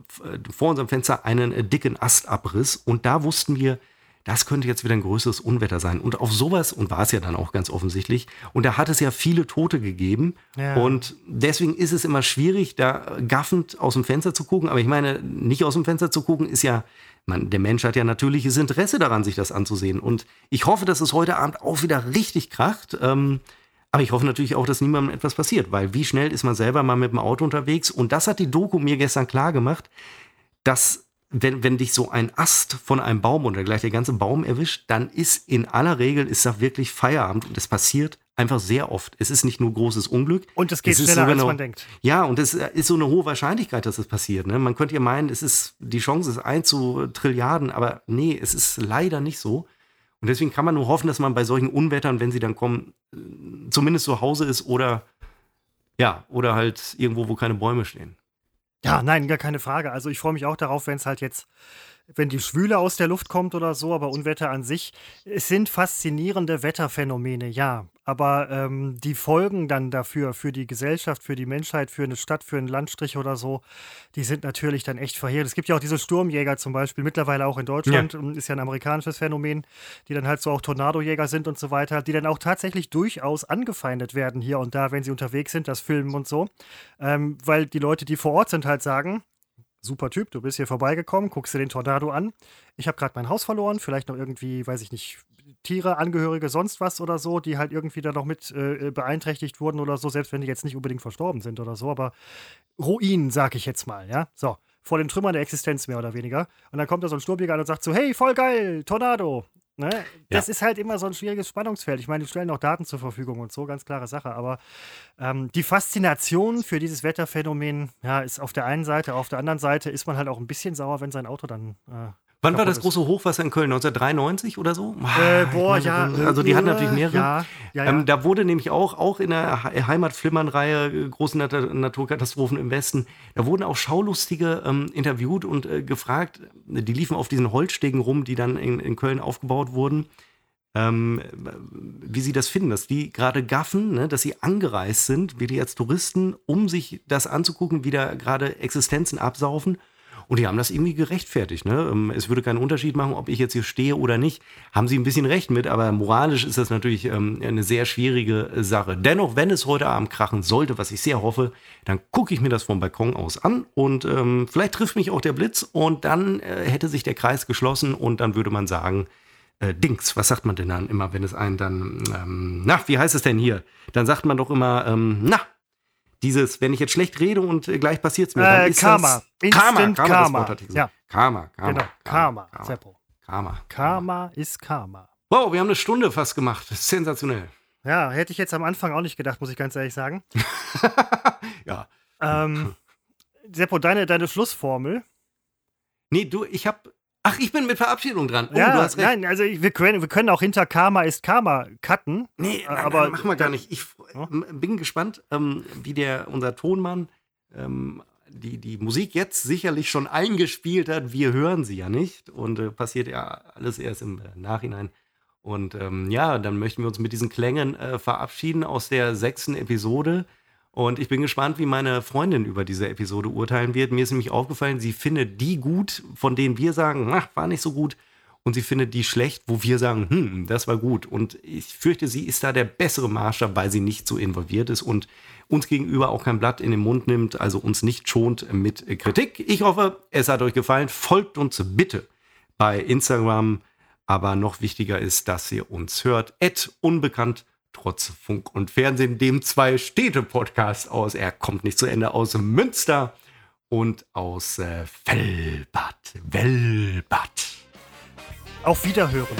vor unserem Fenster einen äh, dicken Ast abriss. Und da wussten wir, das könnte jetzt wieder ein größeres Unwetter sein. Und auf sowas, und war es ja dann auch ganz offensichtlich, und da hat es ja viele Tote gegeben. Ja. Und deswegen ist es immer schwierig, da gaffend aus dem Fenster zu gucken. Aber ich meine, nicht aus dem Fenster zu gucken, ist ja, man, der Mensch hat ja natürliches Interesse daran, sich das anzusehen. Und ich hoffe, dass es heute Abend auch wieder richtig kracht. Ähm, aber ich hoffe natürlich auch, dass niemandem etwas passiert, weil wie schnell ist man selber mal mit dem Auto unterwegs? Und das hat die Doku mir gestern klar gemacht, dass wenn, wenn dich so ein Ast von einem Baum oder gleich der ganze Baum erwischt, dann ist in aller Regel ist da wirklich Feierabend und es passiert einfach sehr oft. Es ist nicht nur großes Unglück. Und es geht es schneller, als man denkt. Ja, und es ist so eine hohe Wahrscheinlichkeit, dass es passiert. Ne? Man könnte ja meinen, es ist, die Chance ist ein zu Trilliarden, aber nee, es ist leider nicht so. Und deswegen kann man nur hoffen, dass man bei solchen Unwettern, wenn sie dann kommen, zumindest zu Hause ist oder ja, oder halt irgendwo, wo keine Bäume stehen. Ja, nein, gar keine Frage. Also ich freue mich auch darauf, wenn es halt jetzt wenn die Schwüle aus der Luft kommt oder so, aber Unwetter an sich, es sind faszinierende Wetterphänomene, ja. Aber ähm, die Folgen dann dafür, für die Gesellschaft, für die Menschheit, für eine Stadt, für einen Landstrich oder so, die sind natürlich dann echt verheerend. Es gibt ja auch diese Sturmjäger zum Beispiel, mittlerweile auch in Deutschland, ja. ist ja ein amerikanisches Phänomen, die dann halt so auch Tornadojäger sind und so weiter, die dann auch tatsächlich durchaus angefeindet werden hier und da, wenn sie unterwegs sind, das filmen und so. Ähm, weil die Leute, die vor Ort sind, halt sagen, super Typ, du bist hier vorbeigekommen, guckst dir den Tornado an. Ich habe gerade mein Haus verloren, vielleicht noch irgendwie, weiß ich nicht, Tiere, Angehörige, sonst was oder so, die halt irgendwie da noch mit äh, beeinträchtigt wurden oder so, selbst wenn die jetzt nicht unbedingt verstorben sind oder so, aber Ruinen, sag ich jetzt mal, ja, so, vor den Trümmern der Existenz mehr oder weniger. Und dann kommt da so ein Sturmjäger und sagt so, hey, voll geil, Tornado. Ne? Das ja. ist halt immer so ein schwieriges Spannungsfeld. Ich meine, die stellen auch Daten zur Verfügung und so, ganz klare Sache. Aber ähm, die Faszination für dieses Wetterphänomen ja, ist auf der einen Seite, auf der anderen Seite ist man halt auch ein bisschen sauer, wenn sein Auto dann äh, Wann war das große Hochwasser in Köln? 1993 oder so? Äh, boah, ja. Also die hatten natürlich mehrere. Ja, ja, ja. Ähm, da wurde nämlich auch, auch in der Heimatflimmern-Reihe äh, großen Nat Naturkatastrophen im Westen, da wurden auch Schaulustige ähm, interviewt und äh, gefragt, die liefen auf diesen Holzstegen rum, die dann in, in Köln aufgebaut wurden. Ähm, wie sie das finden, dass die gerade gaffen, ne, dass sie angereist sind, wie die als Touristen, um sich das anzugucken, wie da gerade Existenzen absaufen und die haben das irgendwie gerechtfertigt. Ne? Ähm, es würde keinen Unterschied machen, ob ich jetzt hier stehe oder nicht. Haben sie ein bisschen recht mit, aber moralisch ist das natürlich ähm, eine sehr schwierige äh, Sache. Dennoch, wenn es heute Abend krachen sollte, was ich sehr hoffe, dann gucke ich mir das vom Balkon aus an und ähm, vielleicht trifft mich auch der Blitz und dann äh, hätte sich der Kreis geschlossen und dann würde man sagen, äh, Dings, was sagt man denn dann immer, wenn es einen dann, ähm, na, wie heißt es denn hier? Dann sagt man doch immer, ähm, na, dieses, wenn ich jetzt schlecht rede und äh, gleich passiert es mir, dann äh, ist Karma. das Karma. Karma, Karma. Ja. Karma, Karma. Genau, Karma, Karma. Seppo. Karma. Karma ist Karma. Wow, wir haben eine Stunde fast gemacht. Das sensationell. Ja, hätte ich jetzt am Anfang auch nicht gedacht, muss ich ganz ehrlich sagen. ja. Ähm, Seppo, deine, deine Schlussformel. Nee, du, ich habe Ach, ich bin mit Verabschiedung dran. Oh, ja, nein, also wir können, wir können auch hinter Karma ist Karma cutten. Nee, nein, aber nein, machen wir gar nicht. Ich ja? bin gespannt, ähm, wie der unser Tonmann ähm, die, die Musik jetzt sicherlich schon eingespielt hat. Wir hören sie ja nicht und äh, passiert ja alles erst im äh, Nachhinein. Und ähm, ja, dann möchten wir uns mit diesen Klängen äh, verabschieden aus der sechsten Episode. Und ich bin gespannt, wie meine Freundin über diese Episode urteilen wird. Mir ist nämlich aufgefallen, sie findet die gut, von denen wir sagen, ach, war nicht so gut. Und sie findet die schlecht, wo wir sagen, hm, das war gut. Und ich fürchte, sie ist da der bessere Maßstab, weil sie nicht so involviert ist und uns gegenüber auch kein Blatt in den Mund nimmt, also uns nicht schont mit Kritik. Ich hoffe, es hat euch gefallen. Folgt uns bitte bei Instagram. Aber noch wichtiger ist, dass ihr uns hört. Ed unbekannt trotz Funk und Fernsehen, dem Zwei-Städte-Podcast aus. Er kommt nicht zu Ende aus Münster und aus äh. Wellbad. Auf Wiederhören.